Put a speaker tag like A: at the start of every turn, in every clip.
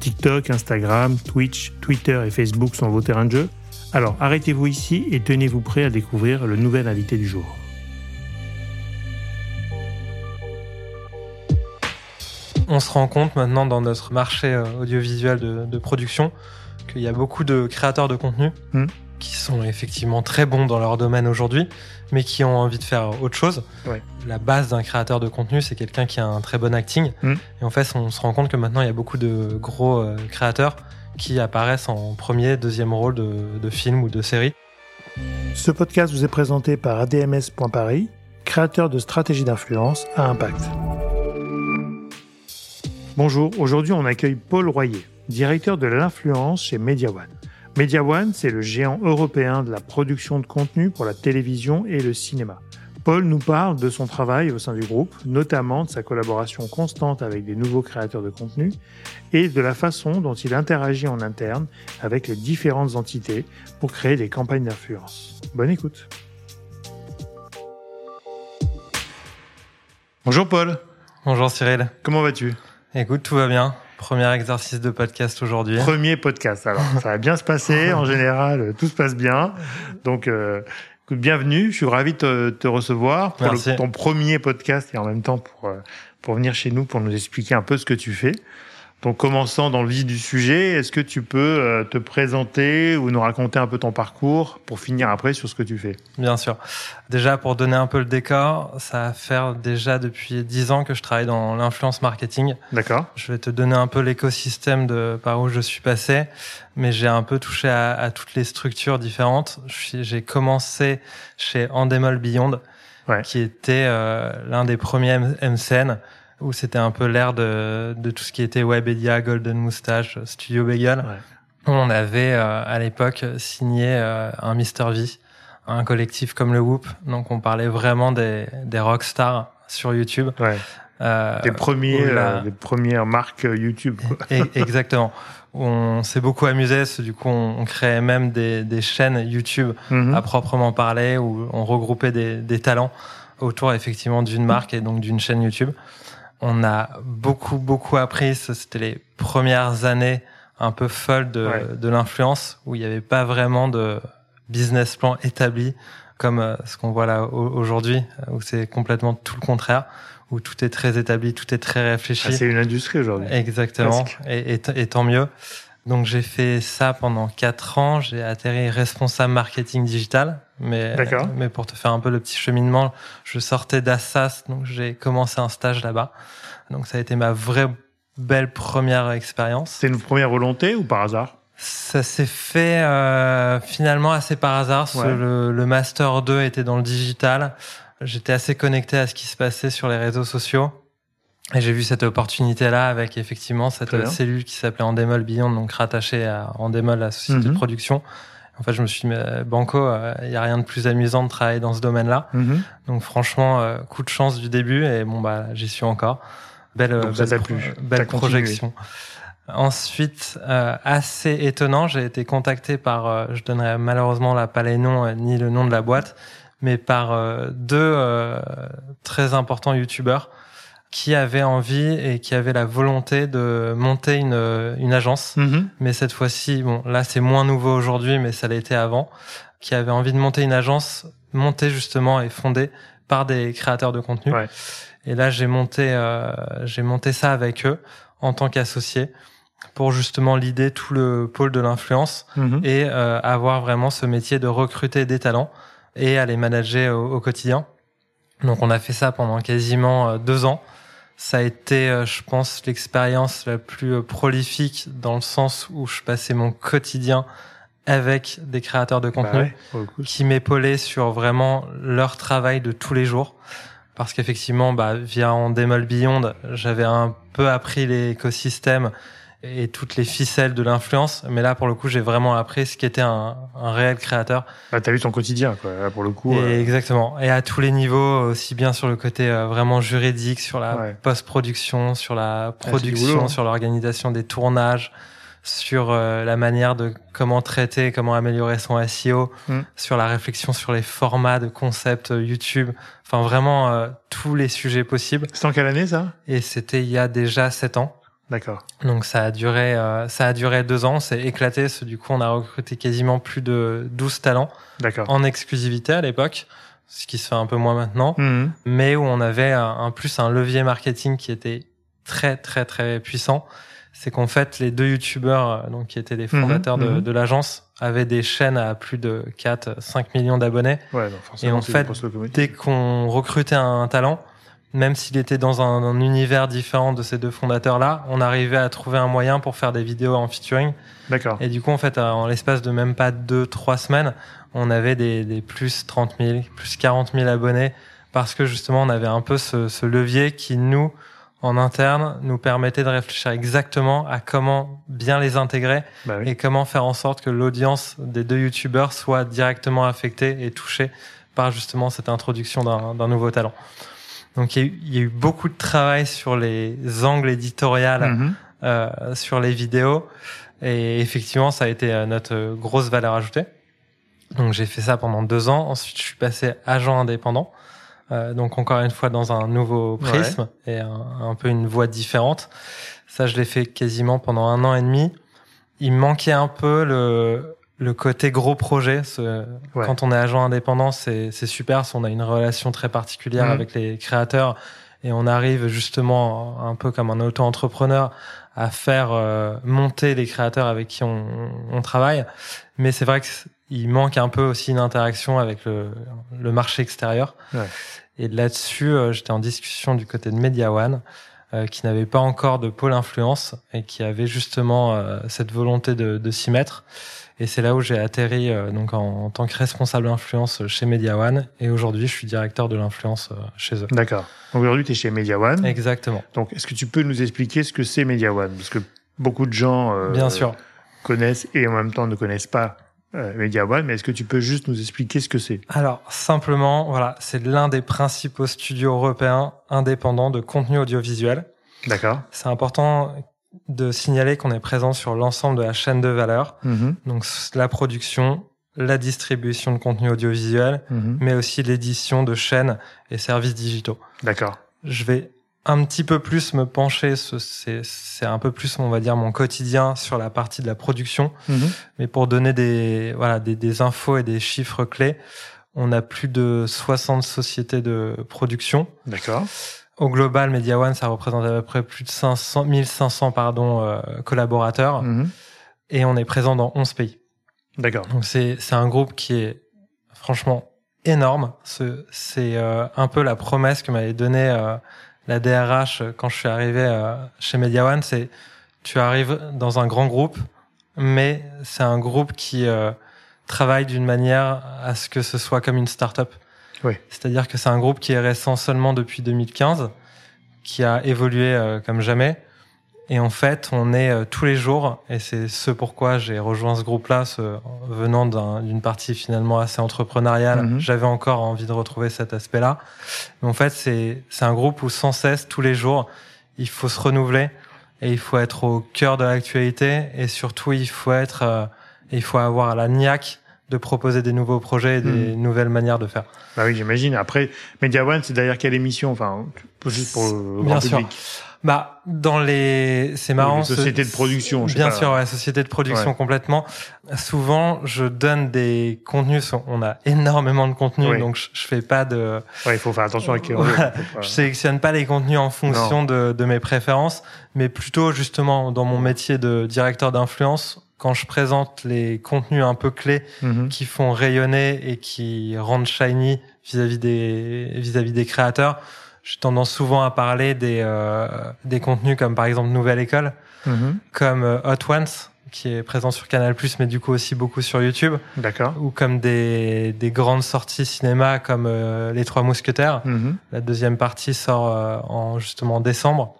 A: TikTok, Instagram, Twitch, Twitter et Facebook sont vos terrains de jeu Alors arrêtez-vous ici et tenez-vous prêt à découvrir le nouvel invité du jour.
B: On se rend compte maintenant dans notre marché euh, audiovisuel de, production qu'il y a beaucoup de créateurs de contenu hmm. Qui sont effectivement très bons dans leur domaine aujourd'hui, mais qui ont envie de faire autre chose. La base d'un créateur de contenu, c'est quelqu'un qui a un très bon acting. Hmm. Et en fait, on se rend compte que maintenant, il y a beaucoup de gros euh, créateurs qui apparaissent en premier, deuxième rôle de, de film ou de série.
A: Ce podcast vous est présenté par ADMS.paris, créateur de stratégies d'influence à impact. Bonjour, aujourd'hui on accueille Paul Royer, directeur de l'influence chez Media One. Media One, c'est le géant européen de la production de contenu pour la télévision et le cinéma. Paul nous parle de son travail au sein du groupe, notamment de sa collaboration constante avec des nouveaux créateurs de contenu et de la façon dont il interagit en interne avec les différentes entités pour créer des campagnes d'influence. Bonne écoute. Bonjour Paul.
B: Bonjour Cyril.
A: Comment vas-tu?
B: Écoute, tout va bien. Premier exercice de podcast aujourd'hui.
A: Premier podcast, alors ça va bien se passer. En général, tout se passe bien. Donc, euh, bienvenue. Je suis ravi de te, recevoir pour ton premier podcast et en même temps pour, euh, pour venir chez nous pour nous expliquer un peu ce que tu fais. Donc, commençant dans le vif du sujet, est-ce que tu peux euh, te présenter ou nous raconter un peu ton parcours pour finir après sur ce que tu fais?
B: Bien sûr. Déjà, pour donner un peu le décor, ça va faire déjà depuis dix ans que je travaille dans l'influence marketing.
A: D'accord.
B: Je vais te donner un peu l'écosystème de par où je suis passé, mais j'ai un peu touché à, à toutes les structures différentes. J'ai commencé chez Endemol Beyond, ouais. qui était euh, l'un des premiers MCN où c'était un peu l'ère de, de tout ce qui était Webedia, Golden Moustache, Studio Bagel. On avait euh, à l'époque signé euh, un Mister V, un collectif comme le Whoop. Donc on parlait vraiment des, des rockstars sur YouTube.
A: Ouais. Euh, des premiers, euh, des premières marques YouTube. Quoi.
B: Exactement. On s'est beaucoup amusé. Du coup, on, créait même des, des chaînes YouTube mhm. à proprement parler où on regroupait des, des talents autour effectivement d'une marque et donc d'une chaîne YouTube on a beaucoup, beaucoup appris. C'était les premières années un peu folles de, de l'influence où il n'y avait pas vraiment de business plan établi comme euh, ce qu'on voit là aujourd'hui, où c'est complètement tout le contraire, où tout est très établi, tout est très réfléchi. Ah,
A: c'est une industrie aujourd'hui.
B: Exactement, et, et, tant mieux. Donc j'ai fait ça pendant quatre ans. J'ai atterri responsable marketing digital. Mais, mais pour te faire un peu le petit cheminement, je sortais d'Assas, donc j'ai commencé un stage là-bas. Donc ça a été ma vraie belle première expérience.
A: C'est une première volonté ou par hasard?
B: Ça s'est fait euh, finalement assez par hasard. Le, le, master 2 était dans le digital. J'étais assez connecté à ce qui se passait sur les réseaux sociaux. Et j'ai vu cette opportunité-là avec effectivement cette cellule qui s'appelait Endemol Beyond, donc rattachée à Endemol, la société de mhm. production. En fait, je me suis dit, Banco, il euh, n'y a rien de plus amusant de travailler dans ce domaine-là. Mhm. Donc franchement, euh, coup de chance du début et bon, bah, j'y suis encore. Belle, belle, belle projection. Ensuite, euh, assez étonnant, j'ai été contacté par, je donnerai malheureusement là, pas les noms ni le nom de la boîte, mais par deux très importants youtubeurs qui avait envie et qui avait la volonté de monter une, une agence. Mhm. Mais cette fois-ci, bon, là c'est moins nouveau aujourd'hui, mais ça l'a été avant, qui avait envie de monter une agence montée justement et fondée par des créateurs de contenu. Ouais. Et là j'ai monté, euh, j'ai monté ça avec eux en tant qu'associé pour justement l'idée tout le pôle de l'influence mhm. et euh, avoir vraiment ce métier de recruter des talents et à les manager au, au quotidien. Donc on a fait ça pendant quasiment euh, deux ans ça a été, euh, je pense, l'expérience la plus euh, prolifique dans le sens où je passais mon quotidien avec des créateurs de contenu bah qui m'épaulaient sur vraiment leur travail de tous les jours. Parce qu'effectivement, bah, via Endemol Beyond, j'avais un peu appris l'écosystème et toutes les ficelles de l'influence. Mais là, pour le coup, j'ai vraiment appris ce qu'était un, un réel créateur.
A: Bah, t'as vu ton quotidien, quoi. Là, pour le coup.
B: Et Exactement. Et à tous les niveaux, aussi bien sur le côté euh, vraiment juridique, sur la post-production, sur la ah, production, hein. sur l'organisation des tournages, sur euh, la manière de comment traiter, comment améliorer son SEO, mm. sur la réflexion sur les formats de concepts euh, YouTube. Enfin, vraiment tous les sujets possibles.
A: C'était en quelle année ça?
B: Et c'était il y a déjà sept ans.
A: D'accord.
B: Donc ça a duré, euh, ça a duré deux ans, c'est éclaté. Du coup, on a recruté quasiment plus de 12 talents en exclusivité à l'époque, ce qui se fait un peu moins maintenant, mhm. mais où on avait en plus un levier marketing qui était très très très puissant. C'est qu'en fait, les deux youtubeurs, euh, donc qui étaient les mhm. fondateurs de, mhm. de l'agence, avaient des chaînes à plus de 4, 5 millions d'abonnés.
A: Ouais,
B: et en fait, dès qu'on recrutait un talent, même s'il était dans un, univers différent de ces deux fondateurs-là, on arrivait à trouver un moyen pour faire des vidéos en featuring.
A: D'accord.
B: Et du coup, en fait, en l'espace de même pas deux, trois semaines, on avait des, des plus 30 000, plus 40 000 abonnés parce que justement, on avait un peu ce, ce levier qui, nous, en interne, nous permettait de réfléchir exactement à comment bien les intégrer bah et comment faire en sorte que l'audience des deux youtubeurs soit directement affectée et touchée par justement cette introduction d'un nouveau talent. Donc il y, a eu, beaucoup de travail sur les angles éditoriaux, mhm. euh, sur les vidéos, et effectivement ça a été euh, notre grosse valeur ajoutée. Donc j'ai fait ça pendant deux ans. Ensuite je suis passé agent indépendant. Euh, donc encore une fois dans un nouveau prisme et un, un, peu une voie différente. Ça je l'ai fait quasiment pendant un an et demi. Il manquait un peu le le côté gros projet, ce, quand on est agent indépendant, c'est super. On a une relation très particulière mhm. avec les créateurs et on arrive justement un peu comme un auto-entrepreneur à faire euh, monter les créateurs avec qui on, on travaille. Mais c'est vrai qu'il manque un peu aussi une interaction avec le, le marché extérieur. Ouais. Et là-dessus, euh, j'étais en discussion du côté de Media One. Euh, qui n'avait pas encore de pôle influence et qui avait justement cette volonté de, de s'y mettre. Et c'est là où j'ai atterri euh, donc en, tant que responsable influence chez Media One. Et aujourd'hui, je suis directeur de l'influence euh, chez eux.
A: D'accord. Aujourd'hui, tu es chez Media One.
B: Exactement.
A: Donc, est-ce que tu peux nous expliquer ce que c'est Media One Parce que beaucoup de gens euh,
B: Bien sûr.
A: connaissent et en même temps ne connaissent pas Media One. Mais est-ce que tu peux juste nous expliquer ce que c'est?
B: Alors, simplement, voilà, c'est l'un des principaux studios européens indépendants de contenu audiovisuel.
A: D'accord.
B: C'est important de signaler qu'on est présent sur l'ensemble de la chaîne de valeur, mhm. donc la production, la distribution de contenu audiovisuel, mhm. mais aussi l'édition de chaînes et services digitaux.
A: D'accord.
B: Je vais un petit peu plus me pencher, c'est un peu plus, on va dire, mon quotidien sur la partie de la production, mhm. mais pour donner des, voilà, des, des infos et des chiffres clés, on a plus de 60 sociétés de production.
A: D'accord.
B: Au global, Media One, ça représente à peu près plus de 500, 1500 pardon, euh, collaborateurs. Mhm. Et on est présent dans 11 pays.
A: D'accord.
B: Donc c'est, c'est un groupe qui est franchement énorme. C'est, euh, un peu la promesse que m'avait donnée euh, la DRH quand je suis arrivé chez Media One. C'est tu arrives dans un grand groupe, mais c'est un groupe qui travaille d'une manière à ce que ce soit comme une start-up.
A: Oui.
B: C'est-à-dire que c'est un groupe qui est récent seulement depuis 2015, qui a évolué euh, comme jamais. Et en fait, on est euh, tous les jours, et c'est ce pourquoi j'ai rejoint ce groupe-là, ce, venant d'une partie finalement assez entrepreneuriale. Mhm. J'avais encore envie de retrouver cet aspect-là. Mais en fait, c'est un groupe où sans cesse, tous les jours, il faut se renouveler et il faut être au cœur de l'actualité et surtout il faut être, euh, il faut avoir la niaque de proposer des nouveaux projets et des hmm. nouvelles manières de faire.
A: Bah oui, j'imagine. Après, Media One, c'est d'ailleurs quelle émission Enfin, juste pour le
B: Bien
A: grand sûr.
B: Bah, dans les, c'est marrant.
A: société de production. Je
B: bien pas. sûr, ouais, société de production complètement. Souvent, je donne des contenus. On a énormément de contenus, donc je, fais pas de.
A: Ouais, il faut faire attention avec.
B: Je sélectionne pas les contenus en fonction de, de mes préférences, mais plutôt justement dans mon métier de directeur d'influence, quand je présente les contenus un peu clés mhm. qui font rayonner et qui rendent shiny vis-à-vis des vis-à-vis des créateurs, j'ai tendance souvent à parler des euh, des contenus comme par exemple Nouvelle École, mhm. comme euh, Hot Ones qui est présent sur Canal+, mais du coup aussi beaucoup sur YouTube.
A: D'accord.
B: Ou comme des, des grandes sorties cinéma comme euh, Les Trois Mousquetaires. Mhm. La deuxième partie sort en justement en décembre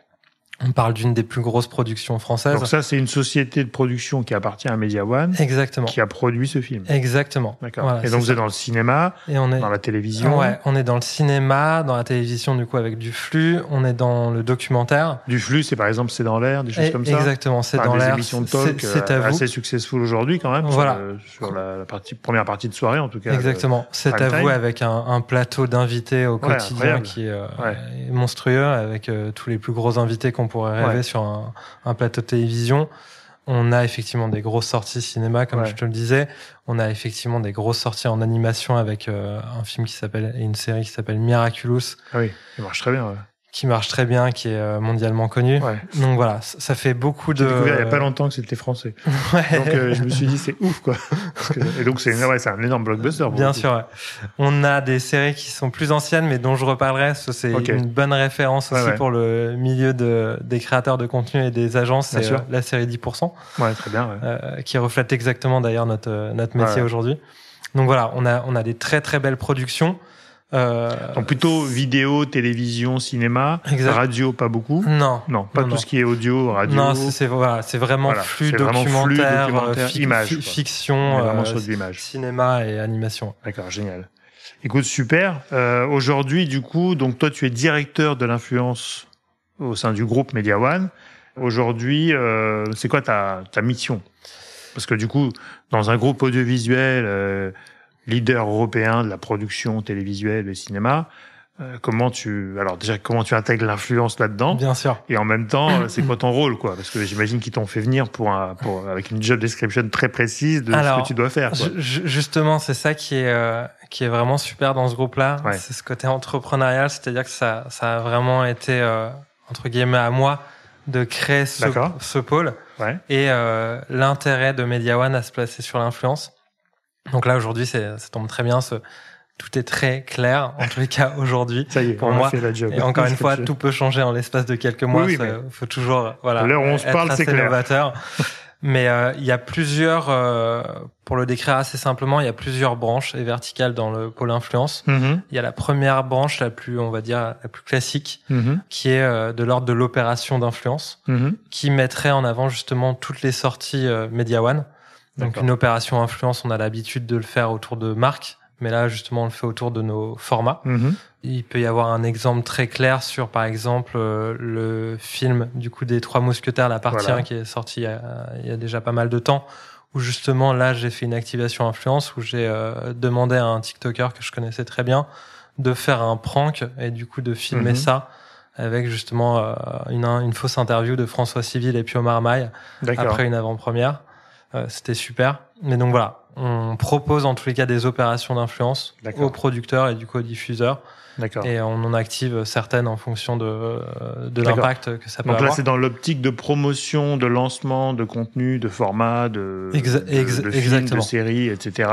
B: On parle d'une des plus grosses productions françaises.
A: Donc ça, c'est une société de production qui appartient à Media One.
B: Exactement.
A: Qui a produit ce film.
B: Exactement.
A: D'accord. et donc vous êtes dans le cinéma, et on est dans la télévision.
B: Ouais, on est dans le cinéma, dans la télévision du coup avec du flux. On est dans le documentaire.
A: Du flux, c'est par exemple c'est dans l'air, des choses comme ça.
B: Exactement, c'est dans l'air. Des
A: émissions de talk c'est euh, assez successful aujourd'hui quand même.
B: Voilà.
A: Sur, la, partie première partie de soirée en tout cas.
B: Exactement. C'est à vous avec un, un plateau d'invités au quotidien qui euh, est monstrueux avec euh, tous les plus gros invités qu'on pourrait rêver sur un un, plateau de télévision. On a effectivement des grosses sorties cinéma, comme je te le disais. On a effectivement des grosses sorties en animation avec euh, un film qui s'appelle et une série qui s'appelle Miraculous.
A: Ah oui, ça marche très bien
B: qui marche très bien, qui est euh, mondialement connu. Donc voilà, ça fait beaucoup de.
A: il y a pas longtemps que c'était français. Donc euh, je me suis dit c'est ouf quoi. Et donc c'est ouais, un énorme blockbuster.
B: Bien sûr. Ouais. On a des séries qui sont plus anciennes, mais dont je reparlerai. C'est une bonne référence aussi pour le milieu de, des créateurs de contenu et des agences. C'est euh, la série 10%.
A: Ouais, très bien.
B: qui reflète exactement d'ailleurs notre notre métier aujourd'hui. Donc voilà, on a on a des très très belles productions.
A: Euh, Donc plutôt vidéo, télévision, cinéma, radio pas beaucoup.
B: Non,
A: non, pas tout ce qui est audio, radio.
B: Non, c'est voilà, c'est vraiment, flux, documentaire, euh,
A: image,
B: fiction,
A: vraiment sur de l'image,
B: cinéma et animation.
A: D'accord, génial. Écoute, super. Euh, Aujourd'hui, du coup, donc toi, tu es directeur de l'influence au sein du groupe Media One. Aujourd'hui, euh, c'est quoi ta, ta mission? Parce que du coup, dans un groupe audiovisuel euh, leader européen de la production télévisuelle et cinéma. Euh, comment tu alors déjà comment tu intègres l'influence là-dedans?
B: Bien sûr.
A: Et en même temps, euh, c'est quoi ton rôle quoi? Parce que j'imagine qu'ils t'ont fait venir pour un pour avec une job description très précise de ce que tu dois faire. Quoi.
B: Justement, c'est ça qui est euh, qui est vraiment super dans ce groupe-là. C'est ce côté entrepreneurial, c'est-à-dire que ça ça a vraiment été entre guillemets à moi de créer ce, ce pôle
A: ouais.
B: et l'intérêt de Media One à se placer sur l'influence. Donc là, aujourd'hui, ça tombe très bien. Ce, tout est très clair, en tous les cas aujourd'hui.
A: Ça y est, pour moi.
B: Et encore une fois, tout peut changer en l'espace de quelques mois. Il faut toujours, voilà.
A: L'heure où on se parle, c'est clair.
B: Novateur. Mais euh, il y a plusieurs, euh, pour le décrire assez simplement, il y a plusieurs branches et verticales dans le pôle influence.
A: Mm-hmm.
B: Il y a la première branche, la plus, on va dire, la plus classique,
A: mm-hmm.
B: qui est euh, de l'ordre de l'opération d'influence,
A: mm-hmm.
B: qui mettrait en avant justement toutes les sorties Media One. Donc une opération influence, on a l'habitude de le faire autour de marques, mais là justement on le fait autour de nos formats.
A: Mhm.
B: Il peut y avoir un exemple très clair sur par exemple euh, le film du coup des Trois Mousquetaires, la partie 1 qui est sorti il y, a, déjà pas mal de temps, où justement là j'ai fait une activation influence où j'ai euh, demandé à un TikToker que je connaissais très bien de faire un prank et du coup de filmer mhm. ça avec justement euh, une, une, fausse interview de François Civil et Pio Marmaille après une avant-première. Euh, c'était super. Mais donc voilà, on propose en tous les cas des opérations d'influence aux producteurs et du coup aux diffuseurs. Et on en active certaines en fonction de, de l'impact que ça peut
A: avoir.
B: Donc
A: là, c'est dans l'optique de promotion, de lancement, de contenu, de format, de, de, films, de séries, etc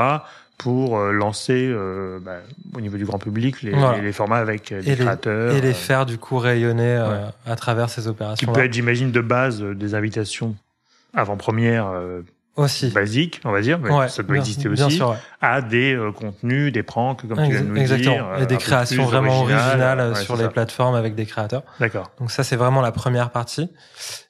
A: pour euh, lancer euh, bah, au niveau du grand public les, les, formats avec les créateurs.
B: et les faire du coup rayonner à travers ces opérations.
A: Qui peut être, j'imagine, de base des invitations avant-première
B: aussi.
A: basique, on va dire, mais ça doit exister aussi, à des euh, contenus, des pranks, comme tu viens de nous Exactement. dire.
B: Et des créations vraiment originales sur les plateformes avec des créateurs.
A: D'accord.
B: Donc ça, c'est vraiment la première partie.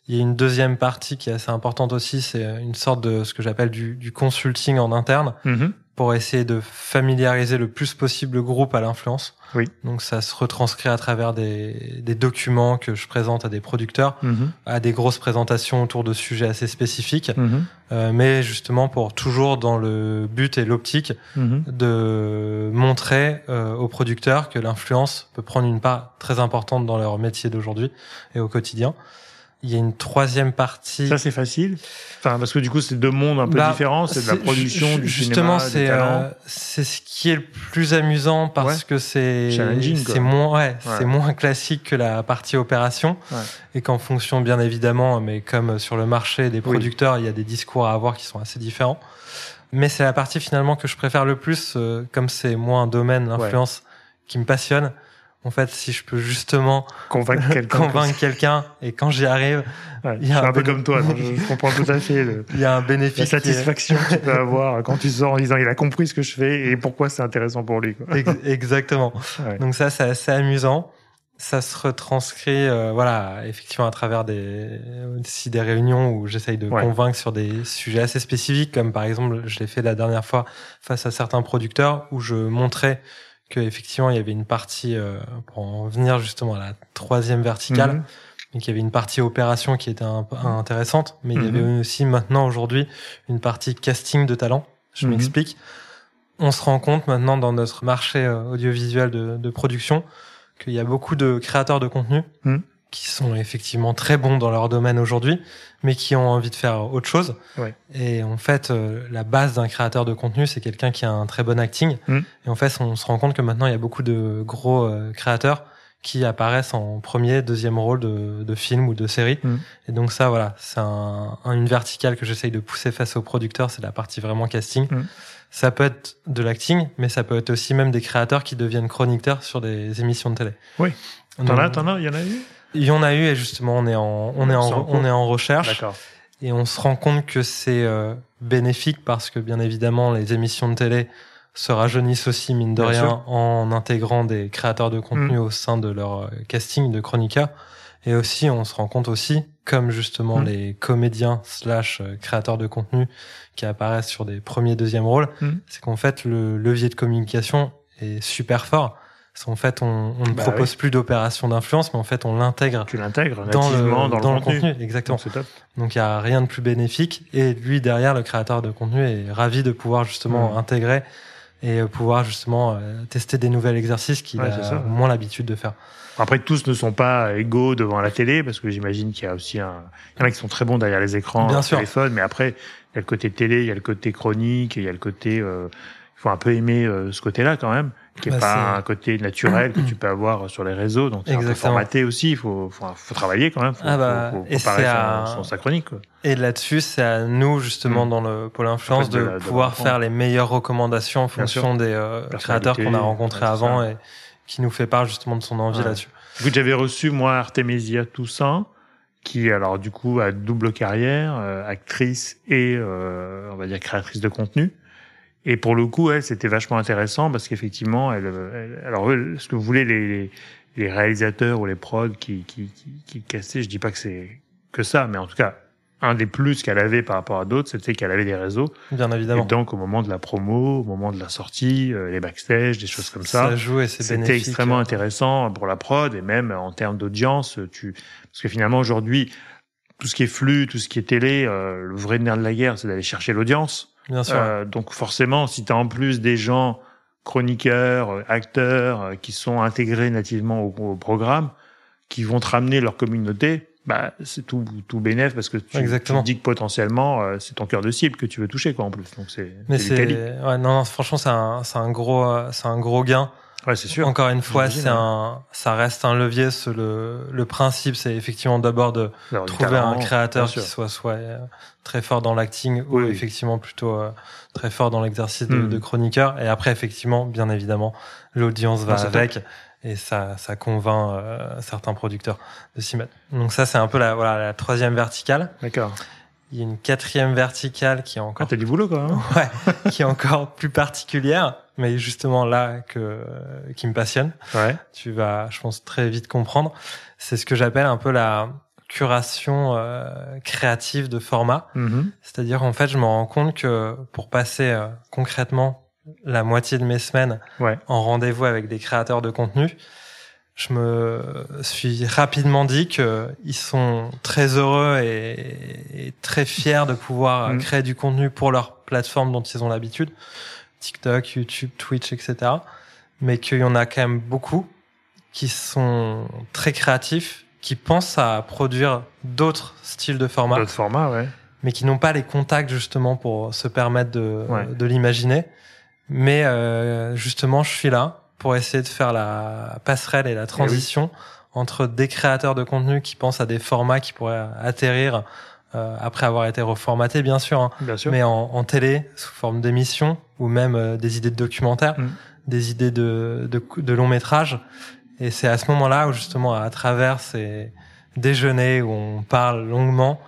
B: Il y a une deuxième partie qui est assez importante aussi, c'est une sorte de ce que j'appelle du, du, consulting en interne.
A: Mm-hmm
B: pour essayer de familiariser le plus possible le groupe à l'influence.
A: Oui.
B: Donc ça se retranscrit à travers des, des documents que je présente à des producteurs,
A: mhm.
B: à des grosses présentations autour de sujets assez spécifiques,
A: mhm.
B: euh, mais justement pour toujours dans le but et l'optique
A: mhm.
B: de montrer euh, aux producteurs que l'influence peut prendre une part très importante dans leur métier d'aujourd'hui et au quotidien. Il y a une troisième partie.
A: Ça, c'est facile. Enfin, parce que du coup, c'est deux mondes un peu bah, différents. C'est de la production, du
B: justement,
A: c'est
B: euh, c'est ce qui est le plus amusant parce que c'est c'est moins ouais, c'est moins classique que la partie opération. Et qu'en fonction, bien évidemment, mais comme sur le marché des producteurs, il y a des discours à avoir qui sont assez différents. Mais c'est la partie finalement que je préfère le plus, euh, comme c'est moins un domaine, l'influence, qui me passionne en fait, si je peux justement
A: convaincre quelqu'un,
B: convaincre quelqu'un, et quand j'y arrive,
A: il y a un, peu comme toi. je, comprends tout à fait.
B: il y a un bénéfice,
A: la satisfaction que tu peux avoir quand tu sors en disant il a compris ce que je fais et pourquoi c'est intéressant pour lui. Quoi.
B: Exactement. Donc ça, c'est assez amusant. ça se retranscrit, euh, voilà, effectivement à travers des aussi des réunions où j'essaye de convaincre sur des sujets assez spécifiques, comme par exemple, je l'ai fait la dernière fois face à certains producteurs où je montrais que effectivement il y avait une partie euh, pour en venir justement à la troisième verticale. Mhm. Donc il y avait une partie opération qui était un, intéressante, mais il y avait mhm. aussi maintenant aujourd'hui une partie casting de talent. Je mhm. m'explique. On se rend compte maintenant dans notre marché euh, audiovisuel de, de production qu'il y a beaucoup de créateurs de contenu. Qui sont effectivement très bons dans leur domaine aujourd'hui, mais qui ont envie de faire autre chose. Et en fait, euh, la base d'un créateur de contenu, c'est quelqu'un qui a un très bon acting. Hmm. Et en fait, on se rend compte que maintenant, il y a beaucoup de gros euh, créateurs qui apparaissent en premier, deuxième rôle de, de film ou de série. Hmm. Et donc ça, voilà, c'est un, une verticale que j'essaye de pousser face aux producteurs, c'est la partie vraiment casting. Ça peut être de l'acting, mais ça peut être aussi même des créateurs qui deviennent chroniqueurs sur des émissions de télé.
A: Oui. T'en as, t'en as, il y en a eu?
B: Il y en a eu et justement on est en, on est en, on est en recherche. Et on se rend compte que c'est euh, bénéfique parce que bien évidemment les émissions de télé se rajeunissent aussi mine de rien en intégrant des créateurs de contenu mm. au sein de leur euh, casting de chroniqueurs. Et aussi, on se rend compte aussi, comme justement mm. les comédiens slash euh, créateurs de contenu qui apparaissent sur des premiers, deuxièmes rôles, mm. c'est qu'en fait, le levier de communication est super fort. En fait, on, on ne bah propose plus d'opération d'influence, mais en fait, on l'intègre.
A: Tu l'intègres dans, le, dans, le, contenu.
B: Exactement. Donc, il y a rien de plus bénéfique. Et lui, derrière, le créateur de contenu est ravi de pouvoir justement mm. intégrer et euh, pouvoir justement euh, tester des nouveaux exercices qu'il a moins l'habitude de faire.
A: Après, tous ne sont pas égaux devant la télé, parce que j'imagine qu'il y a aussi un... Il y en a qui sont très bons derrière les écrans, Bien sûr. téléphone, mais après, il y a le côté télé, il y a le côté chronique, il y a le côté... Euh, il faut un peu aimer euh, ce côté-là quand même, qui est bah, pas un côté naturel que tu peux avoir sur les réseaux. Donc, il faut formater aussi, il faut, faut, faut, travailler quand même, faut, ah bah, faut, faut, à... son, sa chronique. Quoi.
B: Et là-dessus, c'est à nous, justement, mm. dans le pôle influence, de, pouvoir faire les meilleures recommandations en fonction des euh, créateurs qu'on a rencontrés avant et qui nous fait part justement de son envie là-dessus.
A: Écoute, j'avais reçu, moi, Artemisia Toussaint, qui, alors, du coup, a double carrière, euh, actrice et, euh, on va dire, créatrice de contenu. Et pour le coup, elle, c'était vachement intéressant parce qu'effectivement, elle, alors, ce que vous voulez, les, les réalisateurs ou les prods qui, qui, qui, qui cassaient, je dis pas que c'est que ça, mais en tout cas, un des plus qu'elle avait par rapport à d'autres, c'était qu'elle avait des réseaux.
B: Bien évidemment.
A: Et donc, au moment de la promo, au moment de la sortie, euh, les backstage, des choses comme ça.
B: Ça joue et c'est C'était
A: extrêmement intéressant pour la prod et même en termes d'audience, tu, parce que finalement, aujourd'hui, tout ce qui est flux, tout ce qui est télé, euh, le vrai nerf de la guerre, c'est d'aller chercher l'audience.
B: Bien sûr. Euh,
A: donc, forcément, si tu as en plus des gens chroniqueurs, acteurs, qui sont intégrés nativement au, au programme, qui vont te ramener leur communauté, bah, c'est tout, tout bénéf parce que tu, tu dis que potentiellement euh, c'est ton cœur de cible que tu veux toucher quoi en plus. Donc c'est.
B: Mais c'est ouais, non, non, franchement c'est un c'est un gros euh, c'est un gros gain.
A: Ouais, c'est sûr.
B: Encore une fois, c'est un ça reste un levier. Le le principe c'est effectivement d'abord de trouver un créateur qui soit soit euh, très fort dans l'acting ou effectivement plutôt très fort dans l'exercice de, hmm. de, chroniqueur. Et après effectivement, bien évidemment, l'audience va avec et ça, ça convainc euh, certains producteurs de s'y mettre. Donc ça, c'est un peu la, voilà, la troisième verticale.
A: D'accord.
B: Il y a une quatrième verticale qui est encore.
A: Ah, t'as du boulot quand même.
B: ouais, qui est encore plus particulière, mais justement là que qui me passionne.
A: Ouais.
B: Tu vas, je pense, très vite comprendre. C'est ce que j'appelle un peu la curation euh, créative de format. Mm-hmm. C'est-à-dire en fait, je me rends compte que pour passer euh, concrètement la moitié de mes semaines en rendez-vous avec des créateurs de contenu, je me suis rapidement dit qu'ils sont très heureux et, très fiers de pouvoir mm. créer du contenu pour leur plateforme dont ils ont l'habitude, TikTok, YouTube, Twitch, etc. Mais qu'il y en a quand même beaucoup qui sont très créatifs, qui pensent à produire d'autres styles de formats.
A: D'autres formats, ouais.
B: Mais qui n'ont pas les contacts justement pour se permettre de, de l'imaginer. Mais euh, justement, je suis là pour essayer de faire la passerelle et la eh transition entre des créateurs de contenu qui pensent à des formats qui pourraient atterrir euh, après avoir été reformatés, bien sûr, hein,
A: bien sûr.
B: mais en, en, télé, sous forme d'émissions, ou même euh, des idées de documentaires, mm. des idées de, de, de long métrage. Et c'est à ce moment-là où justement, à travers ces déjeuners où on parle longuement,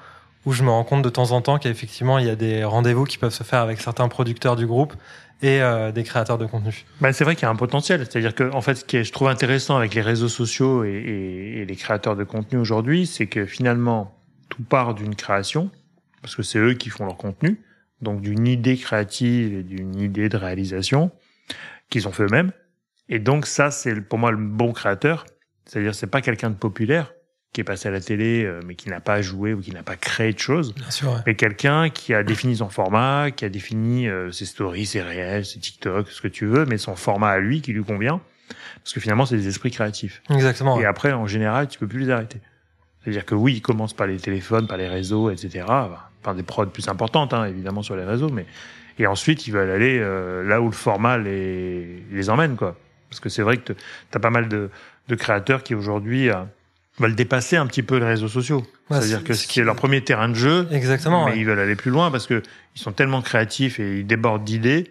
B: où je me rends compte de temps en temps qu'effectivement, il y a des rendez-vous qui peuvent se faire avec certains producteurs du groupe et euh, des créateurs de contenu.
A: Bah, c'est vrai qu'il y a un potentiel. C'est-à-dire que, en fait, ce qui je trouve intéressant avec les réseaux sociaux et, et, et les créateurs de contenu aujourd'hui, c'est que finalement, tout part d'une création, parce que c'est eux qui font leur contenu, donc d'une idée créative et d'une idée de réalisation qu'ils ont fait eux-mêmes. Et donc ça, c'est pour moi le bon créateur. C'est-à-dire, c'est pas quelqu'un de populaire qui est passé à la télé, euh, mais qui n'a pas joué ou qui n'a pas créé de choses.
B: Bien sûr, ouais.
A: Mais quelqu'un qui a défini son format, qui a défini euh, ses stories, ses réels, ses TikTok, ce que tu veux, mais son format à lui qui lui convient. Parce que finalement, c'est des esprits créatifs.
B: Exactement.
A: Et après, en général, tu peux plus les arrêter. C'est-à-dire que oui, ils commencent par les téléphones, par les réseaux, etc. Enfin, des prods plus importantes, hein, évidemment, sur les réseaux, mais et ensuite, ils veulent aller euh, là où le format les, les emmène, quoi. Parce que c'est vrai que tu as pas mal de, de créateurs qui aujourd'hui euh, veulent dépasser un petit peu les réseaux sociaux.
B: Ouais,
A: C'est-à-dire
B: c'est-
A: que ce qui est leur premier terrain de jeu,
B: Exactement.
A: mais
B: ouais.
A: ils veulent aller plus loin parce que ils sont tellement créatifs et ils débordent d'idées.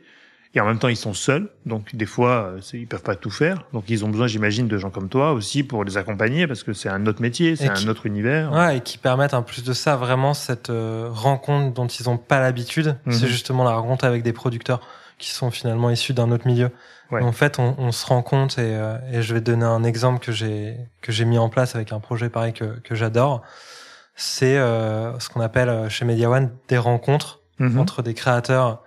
A: Et en même temps, ils sont seuls, donc des fois, euh, ils peuvent pas tout faire. Donc, ils ont besoin, j'imagine, de gens comme toi aussi pour les accompagner, parce que c'est un autre métier, c'est un autre univers.
B: Ouais, et qui permettent en plus de ça vraiment cette euh, rencontre dont ils ont pas l'habitude.
A: Mhm.
B: C'est justement la rencontre avec des producteurs qui sont finalement issus d'un autre milieu.
A: Ouais.
B: En fait, on, on se rend compte et, euh, et je vais te donner un exemple que j'ai que j'ai mis en place avec un projet pareil que que j'adore. C'est euh, ce qu'on appelle chez Media One des rencontres
A: Mhm.
B: entre des créateurs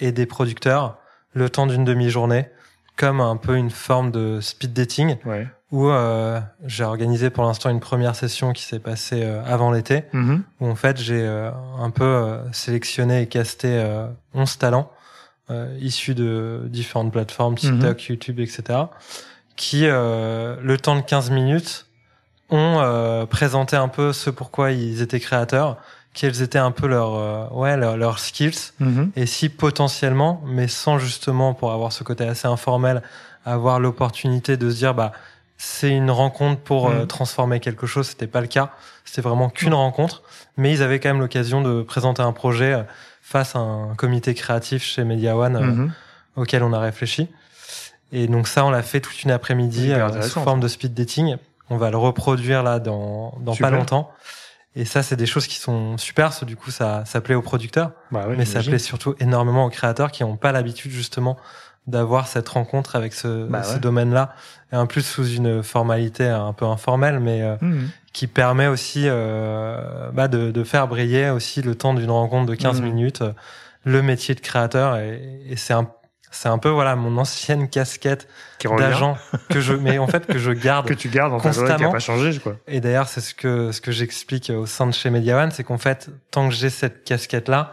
B: et des producteurs le temps d'une demi-journée, comme un peu une forme de speed dating
A: Ouais.
B: où euh, j'ai organisé pour l'instant une première session qui s'est passée euh, avant l'été,
A: Mhm.
B: où en fait j'ai euh, un peu sélectionné et casté euh, 11 talents issus de différentes plateformes, TikTok, YouTube, etc., qui, le temps de 15 minutes, ont présenté un peu ce pourquoi ils étaient créateurs, quels étaient un peu leurs euh, ouais, leurs, leurs skills,
A: Mhm.
B: et si potentiellement, mais sans justement pour avoir ce côté assez informel, avoir l'opportunité de se dire bah c'est une rencontre pour euh,
A: Mhm.
B: transformer quelque chose, c'était pas le cas, c'était vraiment qu'une rencontre, mais ils avaient quand même l'occasion de présenter un projet euh, face à un comité créatif chez Media One
A: Mhm.
B: auquel on a réfléchi. Et donc ça, on l'a fait toute une après-midi sous forme de speed dating. On va le reproduire là dans, dans pas longtemps. Et ça, c'est des choses qui sont super, parce que du coup, ça, ça plaît aux producteurs
A: Bah ouais,
B: mais ça plaît surtout énormément aux créateurs qui n'ont pas l'habitude justement d'avoir cette rencontre avec ce,
A: Bah
B: ce
A: ouais.
B: domaine-là, et en plus sous une formalité un peu informelle, mais euh,
A: Mhm.
B: qui permet aussi euh, bah, de, de faire briller aussi le temps d'une rencontre de 15
A: Mhm.
B: minutes, euh, le métier de créateur, et, et c'est un c'est un peu voilà mon ancienne casquette d'agent que je mais en fait que je garde
A: que tu gardes ta journée, qui a
B: constamment.
A: pas changé, quoi.
B: et d'ailleurs, c'est ce que ce que j'explique au sein de chez Media One, c'est qu'en fait, tant que j'ai cette casquette là,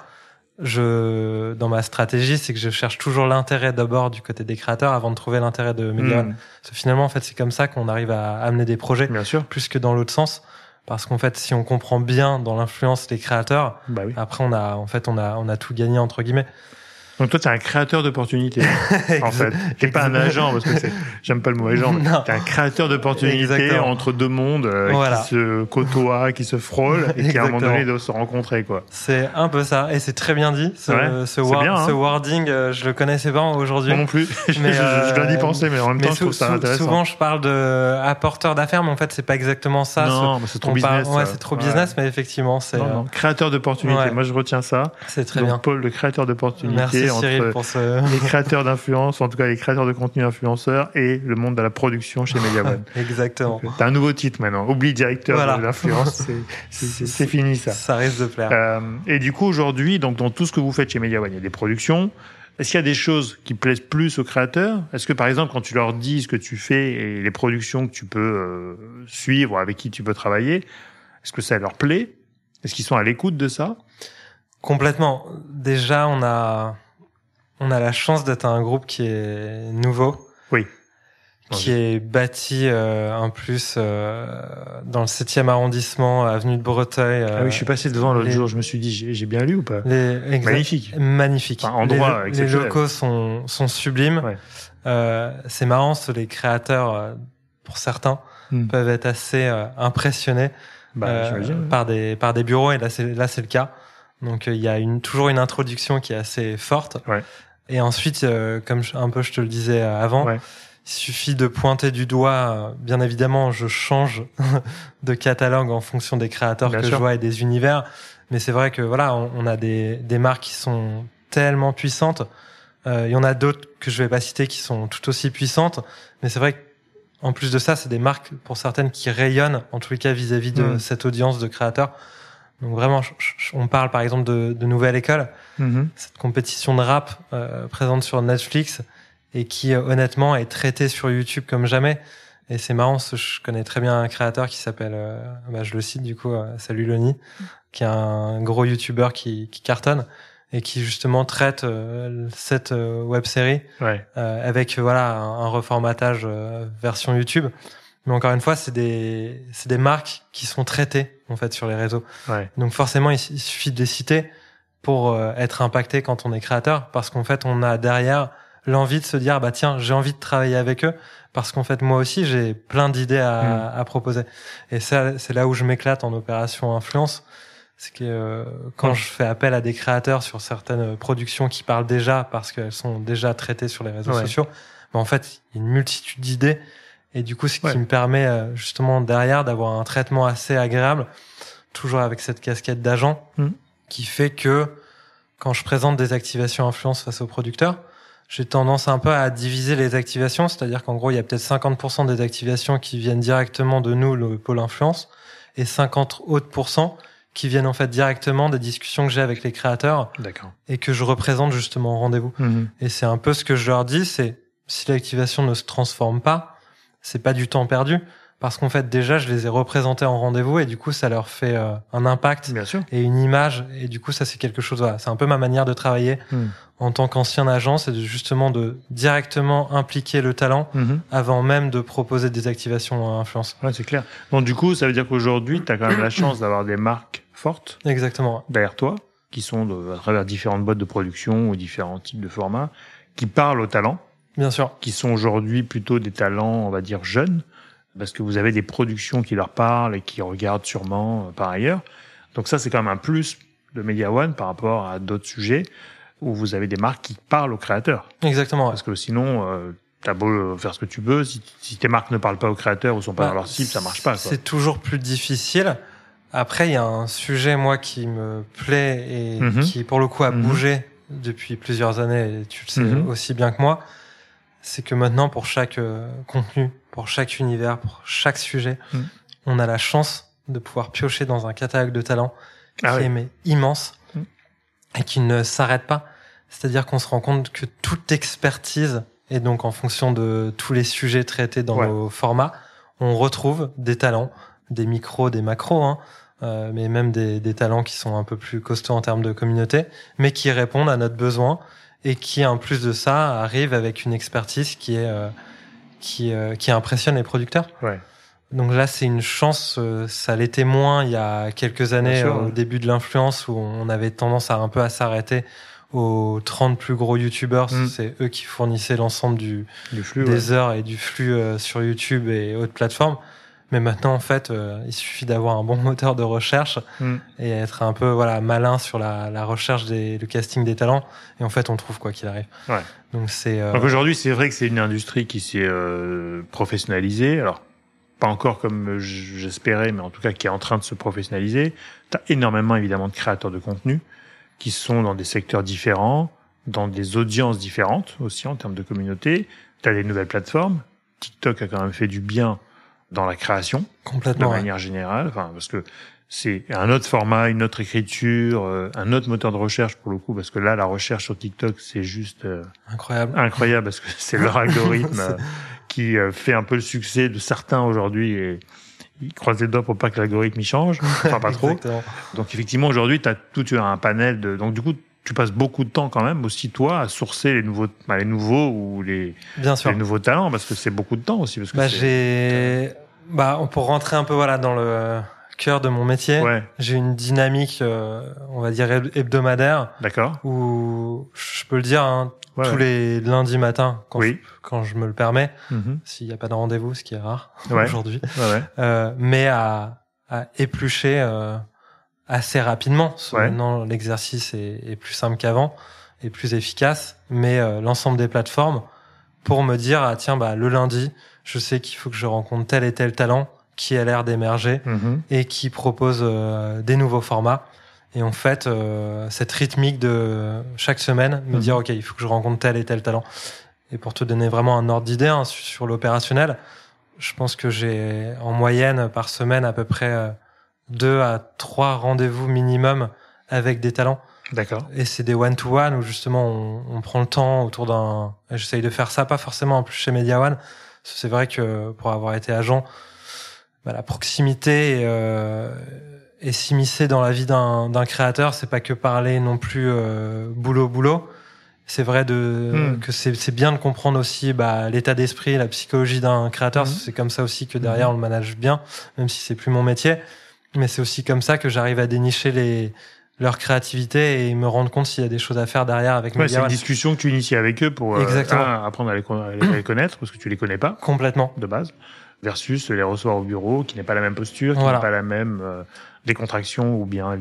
B: je dans ma stratégie, c'est que je cherche toujours l'intérêt d'abord du côté des créateurs avant de trouver l'intérêt de Media One.
A: Mhm.
B: Parce que finalement, en fait, c'est comme ça qu'on arrive à amener des projets
A: Bien sûr.
B: plus que dans l'autre sens. Parce qu'en fait, si on comprend bien dans l'influence les créateurs,
A: Bah oui.
B: après on a en fait on a on a tout gagné entre guillemets.
A: Donc toi, t'es un créateur d'opportunités, en fait. T'es pas un agent, parce que j'aime pas le mot agent. T'es un créateur d'opportunités entre deux mondes euh,
B: Voilà.
A: qui se côtoient, qui se frôlent et qui à un moment donné doivent se rencontrer, quoi.
B: C'est un peu ça et c'est très bien dit. Ce,
A: Ouais,
B: ce,
A: bien, hein.
B: ce wording, euh, je le connaissais pas aujourd'hui.
A: Moi non plus. je,
B: Mais,
A: je- je dois y
B: euh,
A: penser, mais en même
B: Mais
A: temps, je trouve ça intéressant.
B: souvent, je parle de apporteur d'affaires, mais en fait, c'est pas exactement ça.
A: non, c'est trop
B: parle-
A: business.
B: ouais, c'est trop
A: Ouais.
B: business, mais effectivement, c'est euh.
A: Créateur d'opportunités. Moi, je retiens ça.
B: c'est très
A: Donc,
B: bien.
A: Paul, le créateur d'opportunités
B: Merci
A: entre
B: Cyril pour ce.
A: les créateurs d'influence, en tout cas les créateurs de contenu influenceurs et le monde de la production chez Media One.
B: Exactement.
A: T'as un nouveau titre maintenant. Oublie directeur
B: Voilà.
A: de l'influence. C'est- fini ça.
B: Ça risque de plaire.
A: Euh, et du coup, aujourd'hui, donc dans tout ce que vous faites chez Media One, il y a des productions. Est-ce qu'il y a des choses qui plaisent plus aux créateurs? Est-ce que par exemple, quand tu leur dis ce que tu fais et les productions que tu peux euh, suivre, avec qui tu peux travailler, est-ce que ça leur plaît? Est-ce qu'ils sont à l'écoute de ça?
B: Complètement. Déjà, on a, on a la chance d'être un groupe qui est nouveau.
A: Oui.
B: Qui est bâti euh, en plus euh, dans le 7e arrondissement, avenue de Breteuil. euh,
A: Ah oui, je suis passé devant l'autre
B: les-
A: jour, je me suis dit, j'ai bien lu ou pas
B: les, exact-
A: Magnifique.
B: Magnifique.
A: Enfin, endroit
B: les, les locaux sont, sont sublimes.
A: Ouais.
B: Euh, c'est marrant, les créateurs, euh, pour certains,
A: Hmm.
B: peuvent être assez euh, impressionnés
A: Bah,
B: euh, par des par des bureaux. Et là, c'est là, c'est le cas. Donc, euh, il y a une toujours une introduction qui est assez forte.
A: Ouais.
B: Et ensuite, euh, comme je- un peu je te le disais euh, avant.
A: Ouais.
B: Il suffit de pointer du doigt. euh, Bien évidemment, je change de catalogue en fonction des créateurs
A: Bien
B: que
A: sûr.
B: je vois et des univers. Mais c'est vrai que voilà, on, on a des, des marques qui sont tellement puissantes. Il y en a d'autres que je vais pas citer qui sont tout aussi puissantes, mais c'est vrai que en plus de ça, c'est des marques pour certaines qui rayonnent, en tous les cas vis-à-vis de
A: Mm.
B: cette audience de créateurs. Donc vraiment, on parle par exemple de, de Nouvelle École,
A: Mhm.
B: cette compétition de rap euh, présente sur Netflix et qui euh, honnêtement est traitée sur YouTube comme jamais. Et c'est marrant, ce- je connais très bien un créateur qui s'appelle, euh, bah, je le cite du coup, Salut Loni, qui est un gros YouTuber qui, qui cartonne et qui justement traite cette web série
A: Ouais.
B: euh, avec voilà un, un reformatage version YouTube. Mais encore une fois, c'est des c'est des marques qui sont traitées en fait sur les réseaux.
A: Ouais.
B: Donc forcément, il, il suffit de les citer pour euh, être impacté quand on est créateur, parce qu'en fait, on a derrière l'envie de se dire bah tiens, j'ai envie de travailler avec eux, parce qu'en fait moi aussi j'ai plein d'idées à, à proposer. Et ça, c'est là où je m'éclate en opération influence. C'est que euh, quand
A: Ouais.
B: je fais appel à des créateurs sur certaines productions qui parlent déjà parce qu'elles sont déjà traitées sur les réseaux
A: Ouais.
B: sociaux, bah, en fait, il y a une multitude d'idées. Et du coup, ce qui me permet euh, justement derrière d'avoir un traitement assez agréable, toujours avec cette casquette d'agent,
A: Mhm.
B: qui fait que quand je présente des activations influence face aux producteurs, j'ai tendance un peu à diviser les activations, c'est-à-dire qu'en gros, il y a peut-être 50% des activations qui viennent directement de nous, le pôle influence, et 50 autres pourcents qui viennent en fait directement des discussions que j'ai avec les créateurs et que je représente justement au rendez-vous.
A: Mhm.
B: Et c'est un peu ce que je leur dis, c'est si l'activation ne se transforme pas, c'est pas du temps perdu, parce qu'en fait déjà je les ai représentés en rendez-vous et du coup ça leur fait euh, un impact
A: Bien sûr.
B: et une image et du coup ça c'est quelque chose. Voilà, c'est un peu ma manière de travailler
A: Mhm.
B: en tant qu'ancien agent, c'est de justement de directement impliquer le talent
A: Mhm.
B: avant même de proposer des activations à influence.
A: Ouais, c'est clair. Donc, du coup, ça veut dire qu'aujourd'hui, tu as quand même la chance d'avoir des marques fortes
B: Exactement.
A: derrière toi, qui sont de- à travers différentes boîtes de production ou différents types de formats, qui parlent aux talents,
B: Bien sûr.
A: qui sont aujourd'hui plutôt des talents, on va dire, jeunes, parce que vous avez des productions qui leur parlent et qui regardent sûrement euh, par ailleurs. Donc ça, c'est quand même un plus de Media One par rapport à d'autres sujets où vous avez des marques qui parlent aux créateurs.
B: Exactement.
A: Parce que sinon, euh, t'as beau faire ce que tu veux, si, si tes marques ne parlent pas aux créateurs ou sont pas
B: Bah,
A: dans leur cible, ça marche pas.
B: C'est toujours plus difficile. Après, il y a un sujet, moi, qui me plaît et
A: Mhm.
B: qui, pour le coup, a
A: Mhm.
B: bougé depuis plusieurs années, et tu le sais
A: Mhm.
B: aussi bien que moi. C'est que maintenant, pour chaque euh, contenu, pour chaque univers, pour chaque sujet,
A: Mhm.
B: on a la chance de pouvoir piocher dans un catalogue de talents
A: Ah
B: qui
A: oui.
B: est mais immense
A: Mhm.
B: et qui ne s'arrête pas. C'est-à-dire qu'on se rend compte que toute expertise, et donc en fonction de tous les sujets traités dans
A: Ouais.
B: nos formats, on retrouve des talents, des micros, des macros, hein, euh, mais même des, des talents qui sont un peu plus costauds en termes de communauté, mais qui répondent à notre besoin et qui, en plus de ça, arrivent avec une expertise qui est euh, qui, euh, qui impressionne les producteurs.
A: Ouais.
B: Donc là, c'est une chance. euh, ça l'était moins il y a quelques années,
A: sûr,
B: au
A: ouais.
B: début de l'influence, où on avait tendance à un peu à s'arrêter aux 30 plus gros youtubeurs.
A: Mm.
B: C'est eux qui fournissaient l'ensemble du,
A: Du flux,
B: des
A: ouais.
B: heures et du flux euh, sur YouTube et autres plateformes. Mais maintenant, en fait, euh, il suffit d'avoir un bon moteur de recherche
A: Mm.
B: et être un peu voilà malin sur la, la recherche des le casting des talents. Et en fait, on trouve quoi qu'il arrive.
A: Ouais.
B: Donc c'est euh,
A: Donc aujourd'hui, c'est vrai que c'est une industrie qui s'est euh, professionnalisée. Alors, pas encore comme j'espérais, mais en tout cas qui est en train de se professionnaliser. Tu as énormément, évidemment, de créateurs de contenu qui sont dans des secteurs différents, dans des audiences différentes aussi en termes de communauté. Tu as des nouvelles plateformes. TikTok a quand même fait du bien dans la création de
B: complètement. ouais.
A: manière générale, enfin parce que c'est un autre format, une autre écriture, euh, un autre moteur de recherche pour le coup, parce que là la recherche sur TikTok c'est juste euh,
B: Incroyable.
A: incroyable parce que c'est leur algorithme euh, qui euh, fait un peu le succès de certains aujourd'hui et ils croisent les doigts pour pas que l'algorithme y change, enfin pas trop. Donc effectivement aujourd'hui tu as tout tu as un panel de donc du coup tu passes beaucoup de temps quand même aussi toi à sourcer les nouveaux bah, les nouveaux ou les,
B: Bien sûr.
A: les nouveaux talents parce que c'est beaucoup de temps aussi parce que
B: Bah, j'ai, bah, pour rentrer un peu voilà dans le cœur de mon métier,
A: ouais
B: j'ai une dynamique, euh, on va dire heb- hebdomadaire,
A: d'accord
B: où je peux le dire hein,
A: Ouais,
B: tous
A: ouais.
B: les lundis matins quand,
A: Oui.
B: je, quand je me le permets,
A: Mhm.
B: s'il n'y a pas de rendez-vous, ce qui est rare
A: Ouais.
B: aujourd'hui,
A: ouais ouais
B: euh, mais à, à éplucher euh, assez rapidement. Maintenant, l'exercice est, est plus simple qu'avant et plus efficace, mais euh, l'ensemble des plateformes pour me dire ah tiens bah le lundi, je sais qu'il faut que je rencontre tel et tel talent qui a l'air d'émerger
A: Mhm.
B: et qui propose euh, des nouveaux formats. Et en fait, euh, cette rythmique de chaque semaine, me
A: Mhm.
B: dire, OK, il faut que je rencontre tel et tel talent. Et pour te donner vraiment un ordre d'idée hein, sur, l'opérationnel, je pense que j'ai en moyenne par semaine à peu près euh, deux à trois rendez-vous minimum avec des talents.
A: D'accord.
B: Et c'est des one-to-one où justement on, on prend le temps autour d'un. J'essaye de faire ça, pas forcément en plus chez Media One. C'est vrai que pour avoir été agent, bah, la proximité et, euh, et s'immiscer dans la vie d'un créateur, c'est pas que parler non plus euh, boulot boulot. C'est vrai de
A: Hmm.
B: que c'est bien de comprendre aussi bah, l'état d'esprit, la psychologie d'un créateur.
A: Mhm.
B: C'est comme ça aussi que derrière on le manage bien, même si c'est plus mon métier. Mais c'est aussi comme ça que j'arrive à dénicher les leur créativité et me rendre compte s'il y a des choses à faire derrière avec
A: Ouais, c'est une discussion que tu inities avec eux pour euh, un, apprendre à les, à connaître parce que tu les connais pas
B: Complètement.
A: de base versus les recevoir au bureau qui n'est pas la même posture, qui
B: Voilà.
A: n'est pas la même euh, décontraction ou bien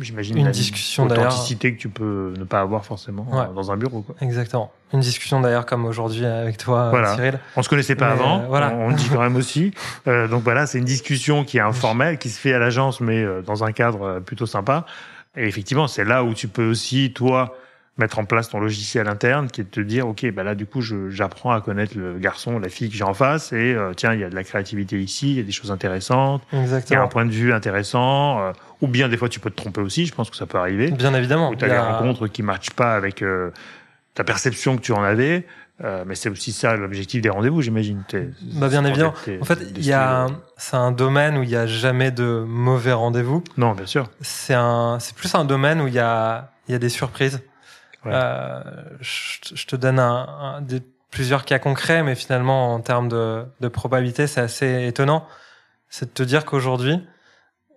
A: j'imagine
B: Une discussion, d'ailleurs.
A: authenticité que tu peux ne pas avoir forcément
B: Ouais.
A: dans un bureau quoi.
B: Exactement. Une discussion d'ailleurs comme aujourd'hui avec toi,
A: Voilà.
B: Cyril.
A: On se connaissait pas
B: Mais,
A: avant,
B: euh, voilà.
A: on, on le dit quand même aussi. Euh, donc voilà, c'est une discussion qui est informelle, qui se fait à l'agence, mais euh, dans un cadre euh, plutôt sympa. Et effectivement, c'est là où tu peux aussi, toi, mettre en place ton logiciel interne, qui est de te dire, ok, bah là, du coup, j'apprends à connaître le garçon, la fille que j'ai en face, et euh, tiens, il y a de la créativité ici, il y a des choses intéressantes, il y a un point de vue intéressant, euh, ou bien des fois, tu peux te tromper aussi. Je pense que ça peut arriver.
B: Bien évidemment.
A: Ou tu as des
B: a-
A: rencontres qui matchent pas avec euh, ta perception que tu en avais. Mais c'est aussi ça l'objectif des rendez-vous, j'imagine.
B: Bah, bien évidemment. En fait, il y a, c'est un domaine où il y a jamais de mauvais rendez-vous.
A: Non, bien sûr.
B: C'est un, c'est plus un domaine où il y a, il y a des surprises.
A: Ouais.
B: Euh, je, te- je te donne un, un- des, plusieurs cas concrets, mais finalement, en termes de, de probabilité, c'est assez étonnant. C'est de te dire qu'aujourd'hui,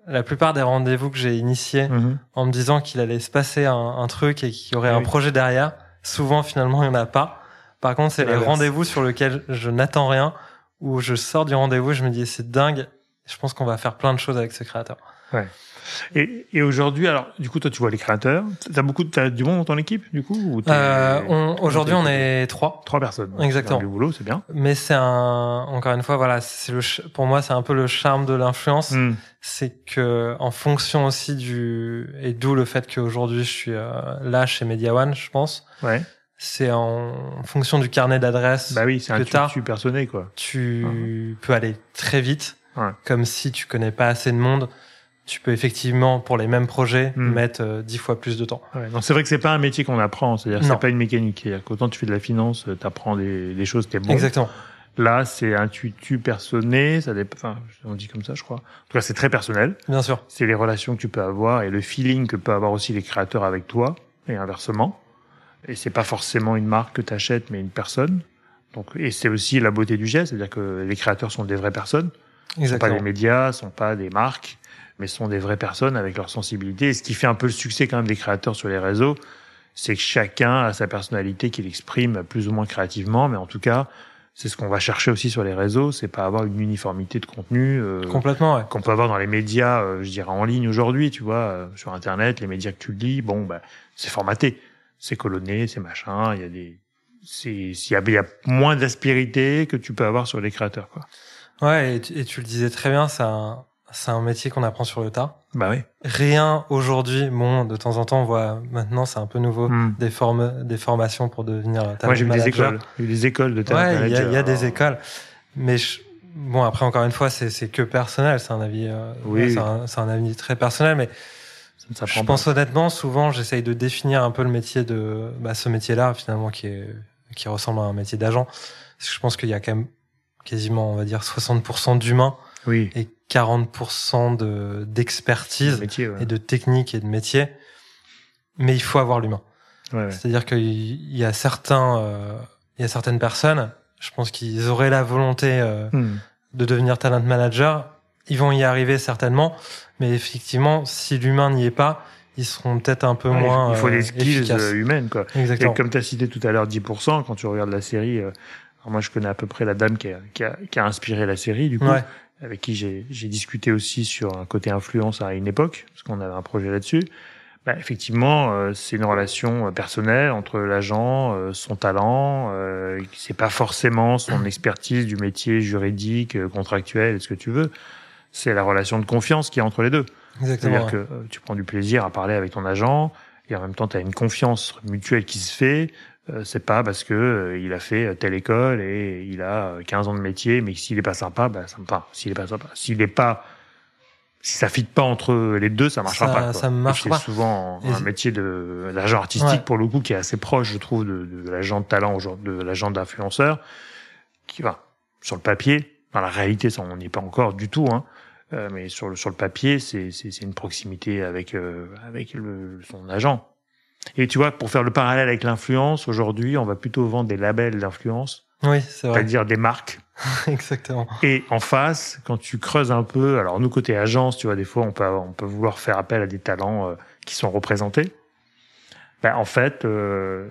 B: la plupart des rendez-vous que j'ai initiés
A: Mhm.
B: en me disant qu'il allait se passer un, un truc et qu'il y aurait un projet derrière, souvent, finalement, il n'y en a pas. Par contre, c'est les rendez-vous sur lesquels je n'attends rien, où je sors du rendez-vous je me dis, c'est dingue. Je pense qu'on va faire plein de choses avec ce créateur.
A: Et, et aujourd'hui, alors, du coup, toi, tu vois les créateurs. T'as beaucoup, t'as du monde dans ton équipe, du coup ou
B: Euh, on- Aujourd'hui, on est trois.
A: trois personnes.
B: Exactement.
A: Du boulot, c'est bien.
B: Mais c'est un, encore une fois, voilà, c'est le, pour moi, c'est un peu le charme de l'influence.
A: Hmm.
B: C'est que, en fonction aussi du, et d'où le fait qu'aujourd'hui je suis euh, là chez Media One, je pense,
A: Ouais.
B: c'est en fonction du carnet d'adresses.
A: Bah oui, c'est un tutu personné, quoi.
B: tu peux aller très vite,
A: Ouais.
B: comme si tu connais pas assez de monde. Tu peux effectivement, pour les mêmes projets,
A: Hmm.
B: mettre euh, dix fois plus de temps.
A: Ouais. Non, c'est vrai que c'est pas un métier qu'on apprend. C'est-à-dire, c'est pas une mécanique. C'est-à-dire qu'autant tu fais de la finance, euh, t'apprends des, des choses, t'es bon.
B: Exactement.
A: Là, c'est un tutu personné. Ça dépend. Enfin, on dit comme ça, je crois. En tout cas, c'est très personnel.
B: Bien sûr.
A: c'est les relations que tu peux avoir et le feeling que peuvent avoir aussi les créateurs avec toi et inversement. Et c'est pas forcément une marque que tu achètes, mais une personne. Donc, et c'est aussi la beauté du geste, c'est-à-dire que les créateurs sont des vraies personnes, sont pas des médias, sont pas des marques, mais sont des vraies personnes avec leur sensibilité. Et ce qui fait un peu le succès quand même des créateurs sur les réseaux, c'est que chacun a sa personnalité qu'il exprime plus ou moins créativement, mais en tout cas, c'est ce qu'on va chercher aussi sur les réseaux, c'est pas avoir une uniformité de contenu. euh,
B: Complètement, ouais.
A: qu'on peut avoir dans les médias, euh, je dirais en ligne aujourd'hui, tu vois, euh, sur Internet, les médias que tu lis, bon, bah, c'est formaté, c'est colonné, c'est machin, il y a des, c'est, il y a, il y a moins d'aspérité que tu peux avoir sur les créateurs, quoi.
B: Ouais, et tu, et tu le disais très bien, c'est un, c'est un métier qu'on apprend sur le tas.
A: Bah oui.
B: Rien aujourd'hui, bon, de temps en temps, on voit, maintenant, c'est un peu nouveau, des formes, des formations pour devenir talent
A: Moi, j'ai eu des écoles, j'ai eu des écoles de talent
B: Ouais, il y a, y des écoles. Mais je- bon, après, encore une fois, c'est que personnel. C'est un avis, euh,
A: Oui.
B: c'est un, avis très personnel. Mais
A: Ça
B: je
A: pas.
B: pense honnêtement, souvent, j'essaye de définir un peu le métier de bah, ce métier-là, finalement, qui est qui ressemble à un métier d'agent. Parce que je pense qu'il y a quand même quasiment, on va dire, 60% d'humain
A: Oui.
B: et 40% de d'expertise
A: Métier, ouais.
B: et de technique et de métier. Mais il faut avoir l'humain.
A: Ouais, ouais.
B: C'est-à-dire qu'il y a certains, euh, il y a certaines personnes, je pense qu'ils auraient la volonté euh,
A: Hmm.
B: de devenir talent manager. Ils vont y arriver certainement, mais effectivement, si l'humain n'y est pas, ils seront peut-être un peu
A: Ouais,
B: moins
A: il faut
B: euh,
A: des skills
B: efficaces.
A: euh, humaines, quoi. Et
B: Exactement.
A: comme tu as cité tout à l'heure 10%, quand tu regardes la série, euh, alors moi je connais à peu près la dame qui a, qui a, qui a inspiré la série, du coup,
B: Ouais.
A: avec qui j'ai discuté aussi sur un côté influence à une époque, parce qu'on avait un projet là-dessus. Bah, effectivement, euh, c'est une relation euh, personnelle entre l'agent, euh, son talent. Euh, c'est pas forcément son expertise du métier juridique, euh, contractuel, ce que tu veux. C'est la relation de confiance qui est entre les deux. C'est-à-dire que tu prends du plaisir à parler avec ton agent et en même temps tu as une confiance mutuelle qui se fait. C'est pas parce que il a fait telle école et il a 15 ans de métier, mais s'il est pas sympa, bah, sympa. S'il est pas sympa, s'il est pas si ça fit pas entre les deux, ça marchera pas. Quoi.
B: Ça marche pas.
A: C'est souvent un métier de l'agent artistique pour le coup qui est assez proche, je trouve, de, de l'agent de talent, de l'agent d'influenceur, qui va sur le papier. Dans la réalité, ça, on n'y est pas encore du tout, hein. Euh, mais sur le sur le papier, c'est c'est une proximité avec euh, avec le, son agent. Et tu vois, pour faire le parallèle avec l'influence, aujourd'hui, on va plutôt vendre des labels d'influence.
B: Oui, c'est vrai.
A: C'est-à-dire des marques
B: Exactement.
A: Et en face, quand tu creuses un peu, alors nous côté agence, tu vois, des fois on peut on peut vouloir faire appel à des talents euh, qui sont représentés. Ben, en fait, euh,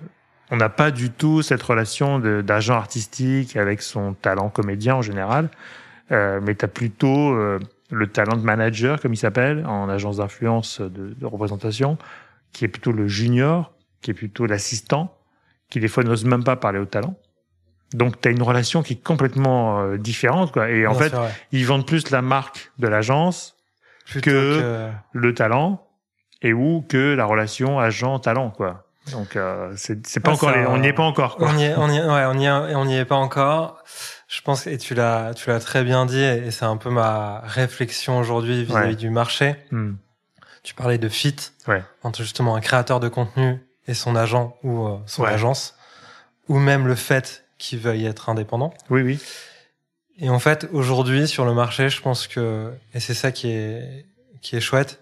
A: on n'a pas du tout cette relation d'agent artistique avec son talent comédien en général, euh, mais tu as plutôt euh, le talent de manager, comme il s'appelle, en agence d'influence de, de représentation, qui est plutôt le junior, qui est plutôt l'assistant, qui des fois n'ose même pas parler au talent donc, tu as une relation qui est complètement euh, différente. Quoi. Et en fait, ils vendent plus la marque de l'agence que, le talent et ou que la relation agent-talent. quoi. Donc, euh, c'est pas encore, on n'y est pas encore. Quoi.
B: On y est, on y est, ouais, on y est, on y est pas encore. Je pense et tu l'as, tu l'as très bien dit et c'est un peu ma réflexion aujourd'hui vis-à-vis du marché. Hmm. Tu parlais de fit
A: ouais.
B: entre justement un créateur de contenu et son agent ou euh, son agence, ou même le fait qui veuillent être indépendants.
A: Oui, oui.
B: Et en fait, aujourd'hui, sur le marché, je pense que, et c'est ça qui est, qui est chouette,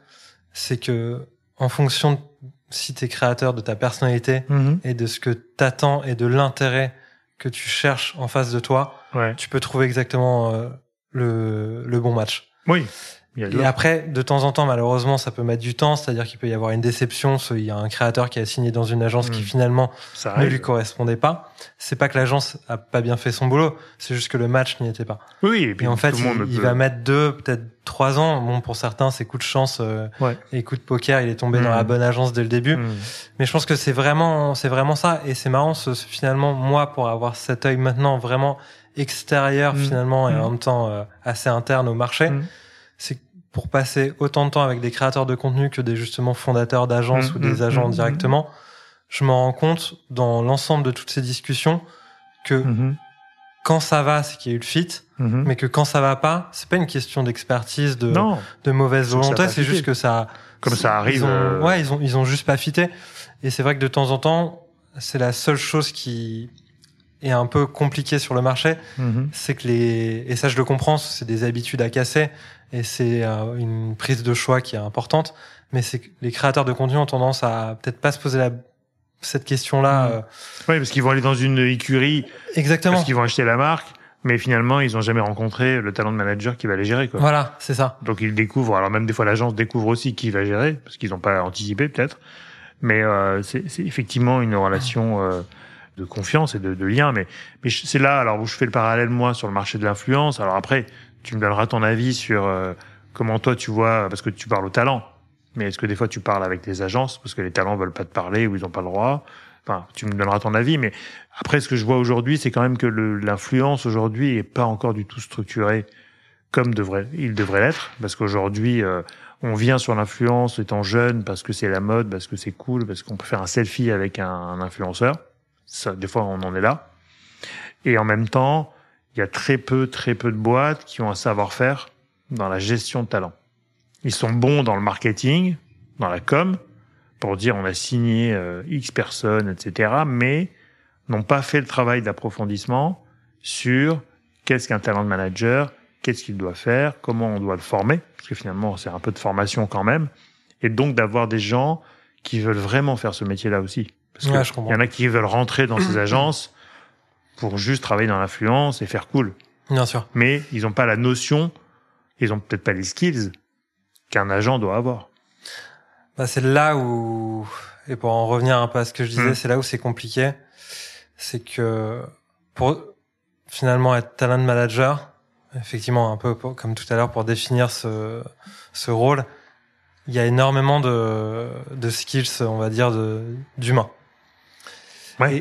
B: c'est que, en fonction de si tu es créateur de ta personnalité mhm. et de ce que t'attends et de l'intérêt que tu cherches en face de toi, tu peux trouver exactement euh, le, le bon match.
A: Oui
B: et après, de temps en temps, malheureusement, ça peut mettre du temps, c'est-à-dire qu'il peut y avoir une déception. Il y a un créateur qui a signé dans une agence qui hmm. finalement ne lui correspondait pas. C'est pas que l'agence a pas bien fait son boulot, c'est juste que le match n'y était pas.
A: Oui, et, puis
B: en fait, il, va mettre deux, peut-être trois ans. Bon, pour certains, c'est coup de chance euh, et coup de poker. Il est tombé dans la hmm. bonne agence dès le début. Hmm. Mais je pense que c'est vraiment, c'est vraiment ça. Et c'est marrant, ce, finalement, moi, pour avoir cet œil maintenant vraiment extérieur finalement et en même temps euh, assez interne au marché c'est pour passer autant de temps avec des créateurs de contenu que des justement fondateurs d'agences mmh, ou des mmh, agents mmh, directement, je me rends compte dans l'ensemble de toutes ces discussions que quand ça va, c'est qu'il y a eu le fit, mais que quand ça va pas, c'est pas une question d'expertise, de, de mauvaise volonté, c'est juste que ça,
A: comme ça arrive.
B: Euh, ouais, ils ont, ils ont juste pas fité. Et c'est vrai que de temps en temps, c'est la seule chose qui est un peu compliquée sur le marché, c'est que les, et ça je le comprends, c'est des habitudes à casser, et c'est euh, une prise de choix qui est importante. Mais c'est que les créateurs de contenu ont tendance à peut-être pas se poser la, cette question-là.
A: Mmh. Euh. Oui, parce qu'ils vont aller dans une écurie.
B: Exactement.
A: Parce qu'ils vont acheter la marque. Mais finalement, ils ont jamais rencontré le talent de manager qui va les gérer, quoi.
B: Voilà, c'est ça.
A: Donc ils découvrent. Alors même des fois, l'agence découvre aussi qui va gérer, parce qu'ils n'ont pas anticipé peut-être. Mais euh, c'est effectivement une relation euh, de confiance et de, de lien. Mais, mais c'est là, alors où je fais le parallèle moi sur le marché de l'influence. Alors après, tu me donneras ton avis sur euh, comment toi tu vois, parce que tu parles au talent. Mais est-ce que des fois tu parles avec des agences parce que les talents veulent pas te parler ou ils ont pas le droit? Enfin, tu me donneras ton avis. Mais après, ce que je vois aujourd'hui, c'est quand même que l'influence aujourd'hui est pas encore du tout structurée comme devrait, il devrait l'être, parce qu'aujourd'hui, euh, on vient sur l'influence étant jeune parce que c'est la mode, parce que c'est cool, parce qu'on peut faire un selfie avec un, un influenceur. Ça, des fois, on en est là. Et en même temps, il y a très peu, très peu de boîtes qui ont un savoir-faire dans la gestion de talent. Ils sont bons dans le marketing, dans la com, pour dire on a signé euh, X personnes, etc., mais n'ont pas fait le travail d'approfondissement sur qu'est-ce qu'un talent de manager, qu'est-ce qu'il doit faire, comment on doit le former, parce que finalement c'est un peu de formation quand même, et donc d'avoir des gens qui veulent vraiment faire ce métier-là aussi. Parce qu'il y en a qui veulent rentrer dans ces agences pour juste travailler dans l'influence et faire cool.
B: Bien sûr.
A: Mais ils n'ont pas la notion, ils ont peut-être pas les skills qu'un agent doit avoir.
B: Bah, c'est là où, et pour en revenir un peu à ce que je disais, hmm. c'est là où c'est compliqué. C'est que pour finalement être talent manager, effectivement, un peu comme tout à l'heure pour définir ce, ce rôle, il y a énormément de, de skills, on va dire, d'humains.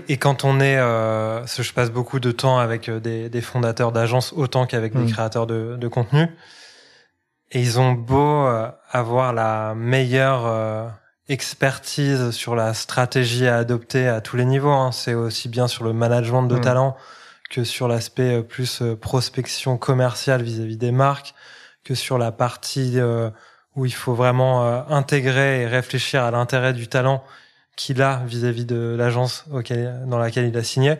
B: Et, quand on est, euh, je passe beaucoup de temps avec euh, des, des fondateurs d'agences autant qu'avec des mm. créateurs de, de contenu. Et ils ont beau avoir la meilleure expertise sur la stratégie à adopter à tous les niveaux. Hein. C'est aussi bien sur le management de mmh. talent que sur l'aspect plus prospection commerciale vis-à-vis des marques, que sur la partie où il faut vraiment intégrer et réfléchir à l'intérêt du talent qu'il a vis-à-vis de l'agence dans laquelle il a signé.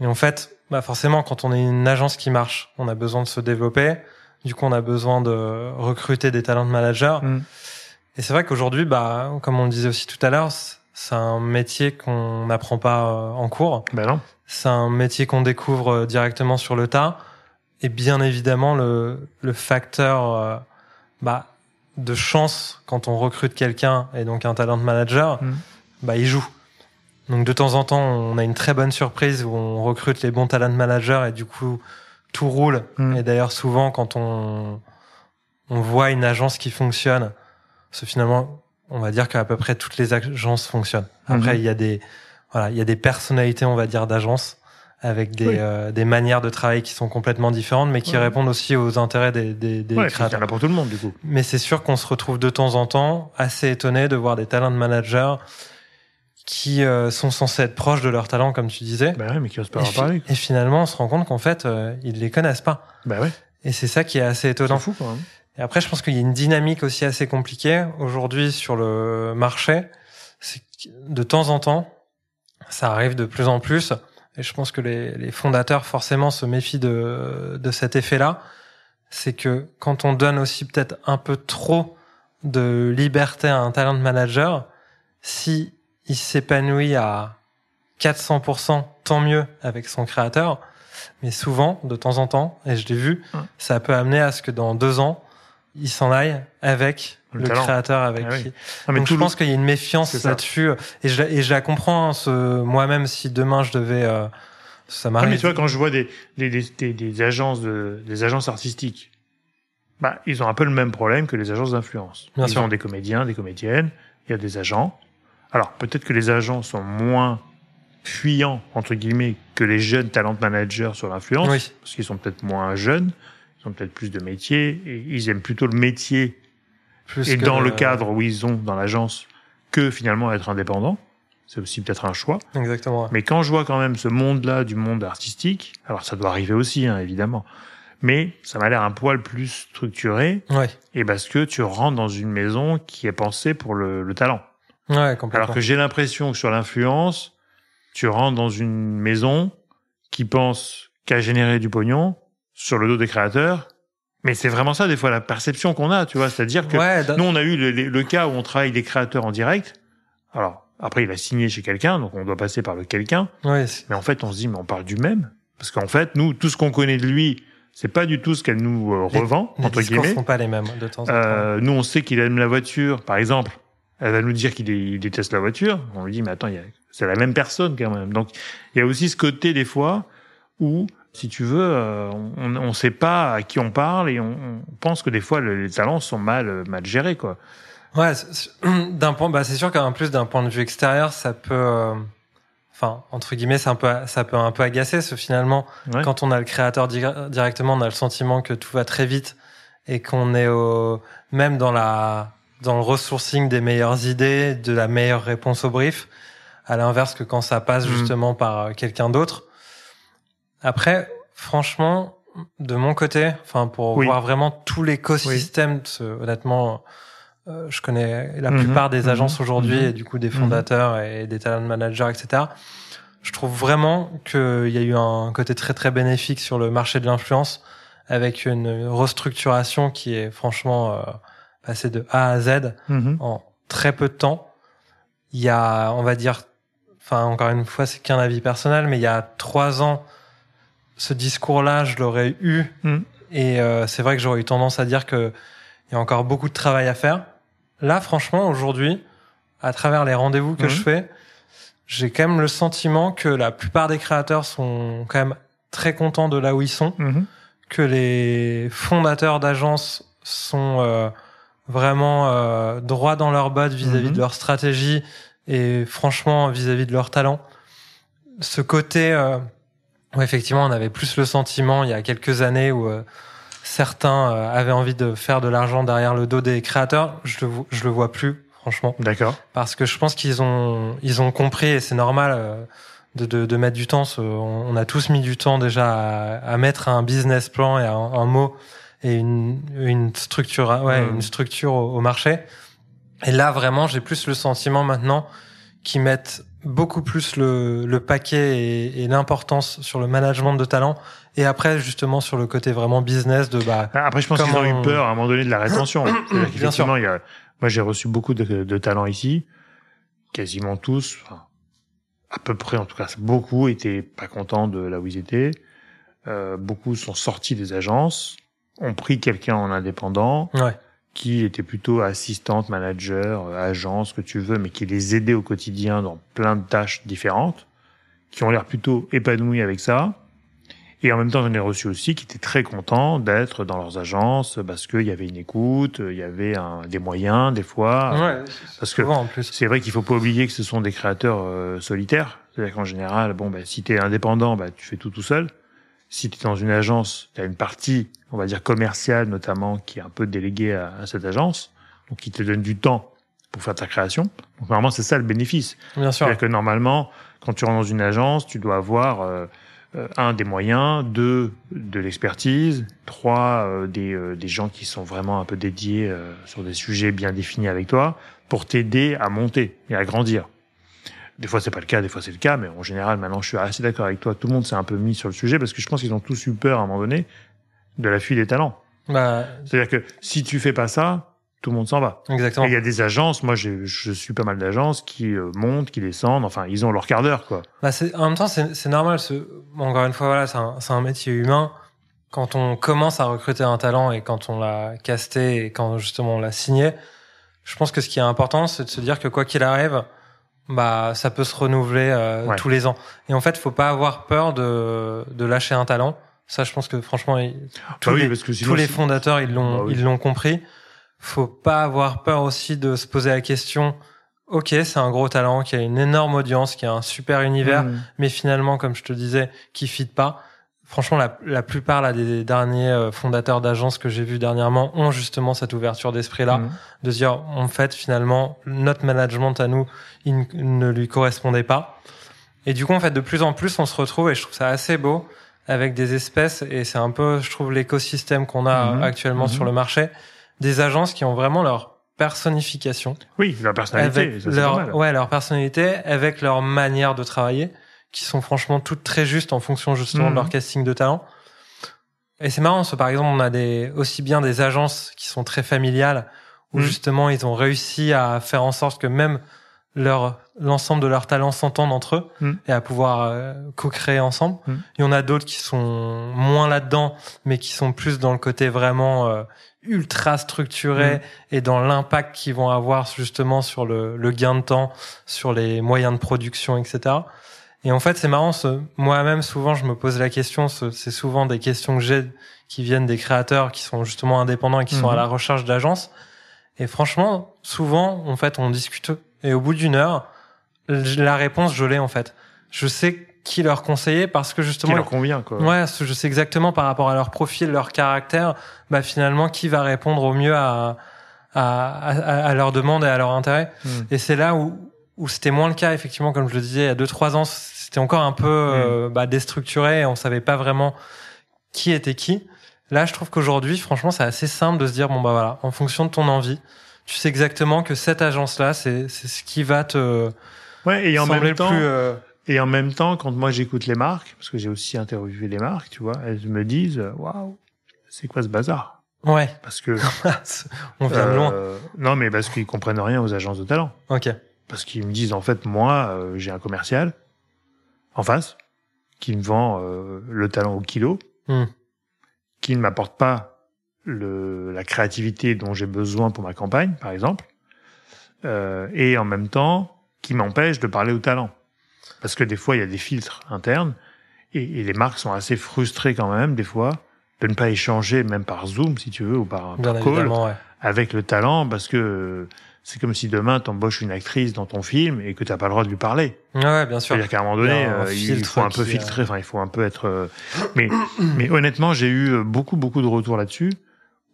B: Et en fait, bah forcément, quand on est une agence qui marche, on a besoin de se développer. Du coup, on a besoin de recruter des talents de managers. Mm. Et c'est vrai qu'aujourd'hui, bah, comme on le disait aussi tout à l'heure, c'est un métier qu'on n'apprend pas euh, en cours.
A: Ben non.
B: C'est un métier qu'on découvre euh, directement sur le tas. Et bien évidemment, le, le facteur euh, bah, de chance quand on recrute quelqu'un et donc un talent de manager, mm. bah, il joue. Donc de temps en temps, on a une très bonne surprise où on recrute les bons talent managers et du coup tout roule. Mm. Et d'ailleurs souvent quand on on voit une agence qui fonctionne, c'est finalement on va dire qu'à peu près toutes les agences fonctionnent. Après mm-hmm. il y a des voilà il y a des personnalités on va dire d'agences avec des, euh, des manières de travail qui sont complètement différentes, mais qui répondent aussi aux intérêts des, des, des
A: ouais, créateurs. Il pour tout le monde, du coup.
B: Mais c'est sûr qu'on se retrouve de temps en temps assez étonné de voir des talents de managers qui euh, sont censés être proches de leur talent, comme tu disais.
A: Bah ouais, mais qui osent pas en parler.
B: Et finalement, on se rend compte qu'en fait, euh, ils les connaissent pas.
A: Bah ouais.
B: Et c'est ça qui est assez étonnant.
A: C'est fou quand même.
B: Et après, je pense qu'il y a une dynamique aussi assez compliquée aujourd'hui sur le marché. C'est de temps en temps, ça arrive de plus en plus. Et je pense que les, les fondateurs forcément se méfient de, de cet effet-là. C'est que quand on donne aussi peut-être un peu trop de liberté à un talent manager, si il s'épanouit à 400%, tant mieux avec son créateur. Mais souvent, de temps en temps, et je l'ai vu, ça peut amener à ce que dans deux ans, il s'en aille avec le, créateur avec ah qui. Ah, Donc je pense qu'il y a une méfiance là-dessus et je, et je la comprends hein, moi-même si demain je devais euh, ça m'arrive.
A: mais tu vois quand je vois des des, des, des, agences de des agences artistiques, bah ils ont un peu le même problème que les agences d'influence. Ils sûr. ont des comédiens, des comédiennes, il y a des agents alors peut-être que les agents sont moins fuyants entre guillemets que les jeunes talent managers sur l'influence, parce qu'ils sont peut-être moins jeunes, ils ont peut-être plus de métiers et ils aiment plutôt le métier plus et dans le... cadre où ils ont dans l'agence que finalement être indépendants. C'est aussi peut-être un choix.
B: Exactement.
A: Mais quand je vois quand même ce monde-là du monde artistique, alors ça doit arriver aussi, hein, évidemment, mais ça m'a l'air un poil plus structuré.
B: Ouais.
A: Et parce que tu rentres dans une maison qui est pensée pour le, le talent.
B: Ouais,
A: Alors que j'ai l'impression que sur l'influence, tu rentres dans une maison qui pense qu'à générer du pognon sur le dos des créateurs. Mais c'est vraiment ça, des fois, la perception qu'on a, tu vois. C'est-à-dire que nous, on a eu le, cas où on travaille des créateurs en direct. Alors, après, il a signé chez quelqu'un, donc on doit passer par le quelqu'un.
B: Ouais,
A: mais en fait, on se dit, mais on parle du même. Parce qu'en fait, nous, tout ce qu'on connaît de lui, c'est pas du tout ce qu'elle nous euh, revend,
B: les,
A: entre guillemets.
B: sont pas les mêmes, de temps en
A: euh, temps. nous, on sait qu'il aime la voiture, par exemple elle va nous dire qu'il déteste la voiture. On lui dit, mais attends, c'est la même personne quand même. Donc, il y a aussi ce côté des fois où, si tu veux, euh, on ne sait pas à qui on parle et on, pense que des fois les talents sont mal mal gérés, quoi.
B: Ouais, d'un point, bah c'est sûr qu'en plus d'un point de vue extérieur, ça peut, euh, enfin entre guillemets, c'est un peu, ça peut un peu agacer. Ce finalement, quand on a le créateur directement, on a le sentiment que tout va très vite et qu'on est au, même dans la dans le resourcing des meilleures idées, de la meilleure réponse au brief, à l'inverse que quand ça passe mm. justement par euh, quelqu'un d'autre. Après, franchement, de mon côté, enfin pour voir vraiment tout l'écosystème, honnêtement, euh, je connais la mm-hmm. plupart des agences mm-hmm. aujourd'hui mm-hmm. et du coup des fondateurs et des talent managers, etc. Je trouve vraiment qu'il y a eu un côté très très bénéfique sur le marché de l'influence avec une restructuration qui est franchement euh, passer de A à Z mhm. en très peu de temps. Il y a, on va dire, enfin encore une fois, c'est qu'un avis personnel, mais il y a trois ans, ce discours-là, je l'aurais eu, mhm. et euh, c'est vrai que j'aurais eu tendance à dire que il y a encore beaucoup de travail à faire. Là, franchement, aujourd'hui, à travers les rendez-vous que mhm. je fais, j'ai quand même le sentiment que la plupart des créateurs sont quand même très contents de là où ils sont, que les fondateurs d'agences sont euh, vraiment euh, droit dans leur bottes vis-à-vis de mhm. leur stratégie et franchement vis-à-vis de leur talent. Ce côté, euh, où effectivement, on avait plus le sentiment il y a quelques années où euh, certains avaient envie de faire de l'argent derrière le dos des créateurs, je le, je le vois plus, franchement.
A: D'accord.
B: Parce que je pense qu'ils ont, ils ont compris, et c'est normal de, de, de, mettre du temps. On a tous mis du temps déjà à, à mettre un business plan et un, un mot et une, une structure, ouais, mmh. une structure au, au, marché. Et là, vraiment, j'ai plus le sentiment maintenant qu'ils mettent beaucoup plus le, le paquet et, et l'importance sur le management de talent. Et après justement sur le côté vraiment business de bah
A: après je pense qu'ils ont eu peur à un moment donné de la rétention. Bien sûr. il y a, moi j'ai reçu beaucoup de, de talents ici. Quasiment tous enfin, à peu près en tout cas beaucoup étaient pas contents de là où ils étaient. Euh, beaucoup sont sortis des agences ont pris quelqu'un en indépendant.
B: Ouais.
A: Qui était plutôt assistante, manager, euh, agent, ce que tu veux, mais qui les aidait au quotidien dans plein de tâches différentes, qui ont l'air plutôt épanouis avec ça. Et en même temps, j'en ai reçu aussi qui étaient très contents d'être dans leurs agences parce qu'il y avait une écoute, il y avait un, des moyens des fois.
B: Ouais,
A: parce que c'est vrai qu'il faut pas oublier que ce sont des créateurs euh, solitaires. C'est-à-dire qu'en général, bon, bah, si tu es indépendant, bah, tu fais tout tout seul. Si tu es dans une agence, tu as une partie, on va dire commerciale notamment, qui est un peu déléguée à, à cette agence, donc qui te donne du temps pour faire ta création. Donc normalement, c'est ça le bénéfice.
B: Bien sûr.
A: C'est-à-dire que normalement, quand tu rentres dans une agence, tu dois avoir euh, un des moyens, deux de l'expertise, trois euh, des, euh, des gens qui sont vraiment un peu dédiés euh, sur des sujets bien définis avec toi pour t'aider à monter et à grandir. Des fois, c'est pas le cas, des fois, c'est le cas, mais en général, maintenant, je suis assez d'accord avec toi. Tout le monde s'est un peu mis sur le sujet parce que je pense qu'ils ont tous eu peur à un moment donné de la fuite des talents.
B: Bah...
A: C'est-à-dire que si tu fais pas ça, tout le monde s'en va.
B: Exactement.
A: il y a des agences, moi je suis pas mal d'agences qui euh, montent, qui descendent, enfin ils ont leur quart d'heure quoi.
B: Bah en même temps c'est normal, ce... bon, encore une fois voilà c'est un, un métier humain. Quand on commence à recruter un talent et quand on l'a casté et quand justement on l'a signé, je pense que ce qui est important c'est de se dire que quoi qu'il arrive, bah ça peut se renouveler euh, ouais. tous les ans. Et en fait faut pas avoir peur de, de lâcher un talent. Ça je pense que franchement ils... tous,
A: bah oui,
B: les,
A: parce que
B: tous les fondateurs ils l'ont
A: bah oui.
B: ils l'ont compris faut pas avoir peur aussi de se poser la question ok c'est un gros talent qui a une énorme audience qui a un super univers
A: Mmh.
B: mais finalement comme je te disais qui fit pas franchement la, la plupart là, des derniers euh, fondateurs d'agences que j'ai vus dernièrement ont justement cette ouverture d'esprit là
A: Mmh.
B: de se dire en fait finalement notre management à nous il ne lui correspondait pas et du coup en fait de plus en plus on se retrouve et je trouve ça assez beau avec des espèces et c'est un peu je trouve l'écosystème qu'on a
A: Mhm.
B: actuellement
A: Mhm.
B: sur le marché des agences qui ont vraiment leur personnification
A: Oui, leur personnalité,
B: avec
A: ça,
B: leur ouais leur personnalité avec leur manière de travailler qui sont franchement toutes très justes en fonction justement
A: Mhm.
B: de leur casting de talent et c'est marrant ça par exemple on a des aussi bien des agences qui sont très familiales où
A: Mhm.
B: justement ils ont réussi à faire en sorte que même leur l'ensemble de leurs talents s'entendent entre eux
A: Mhm.
B: et à pouvoir euh, co-créer ensemble.
A: Mhm.
B: Il y en a d'autres qui sont moins là-dedans, mais qui sont plus dans le côté vraiment euh, ultra structuré
A: Mhm.
B: et dans l'impact qu'ils vont avoir justement sur le, le gain de temps, sur les moyens de production, etc. Et en fait, c'est marrant. ce- Moi-même, souvent, je me pose la question. ce- C'est souvent des questions que j'ai qui viennent des créateurs qui sont justement indépendants et qui sont
A: Mhm.
B: à la recherche d'agences. Et franchement, souvent, en fait, on discute et au bout d'une heure, la réponse, je l'ai en fait. Je sais qui leur conseiller parce que
A: Qui
B: justement,
A: leur convient quoi.
B: Ouais, je sais exactement par rapport à leur profil, leur caractère, bah finalement qui va répondre au mieux à à, à, à leurs demandes et à leur intérêt.
A: Mmh.
B: Et c'est là où où c'était moins le cas effectivement, comme je le disais, il y a deux trois ans, c'était encore un peu euh, bah, déstructuré et on savait pas vraiment qui était qui. Là, je trouve qu'aujourd'hui, franchement, c'est assez simple de se dire bon bah voilà, en fonction de ton envie, tu sais exactement que cette agence-là, c'est c'est ce qui va te
A: Ouais, et en même temps,
B: plus. euh,
A: et en même temps, quand moi j'écoute les marques, parce que j'ai aussi interviewé les marques, tu vois, elles me disent, waouh, c'est quoi ce bazar?
B: Ouais,
A: Parce que
B: on vient de loin.
A: euh, non, mais parce qu'ils comprennent rien aux agences de talent.
B: Ok.
A: Parce qu'ils me disent, en fait, moi, euh, j'ai un commercial en face qui me vend euh, le talent au kilo,
B: Hmm.
A: qui ne m'apporte pas le, la créativité dont j'ai besoin pour ma campagne, par exemple, euh, et en même temps, qui m'empêche de parler au talent. Parce que des fois, il y a des filtres internes, et, et les marques sont assez frustrées quand même, des fois, de ne pas échanger, même par Zoom, si tu veux, ou par,
B: Bien
A: par call,
B: ouais.
A: Avec le talent parce que c'est comme si demain t'embauches une actrice dans ton film et que t'as pas le droit de lui parler.
B: Ouais, bien sûr.
A: C'est-à-dire qu'à un moment donné,
B: un
A: euh, il faut un peu filtrer. Enfin, il faut un peu être. euh, Mais, mais honnêtement, j'ai eu beaucoup, beaucoup de retours là-dessus.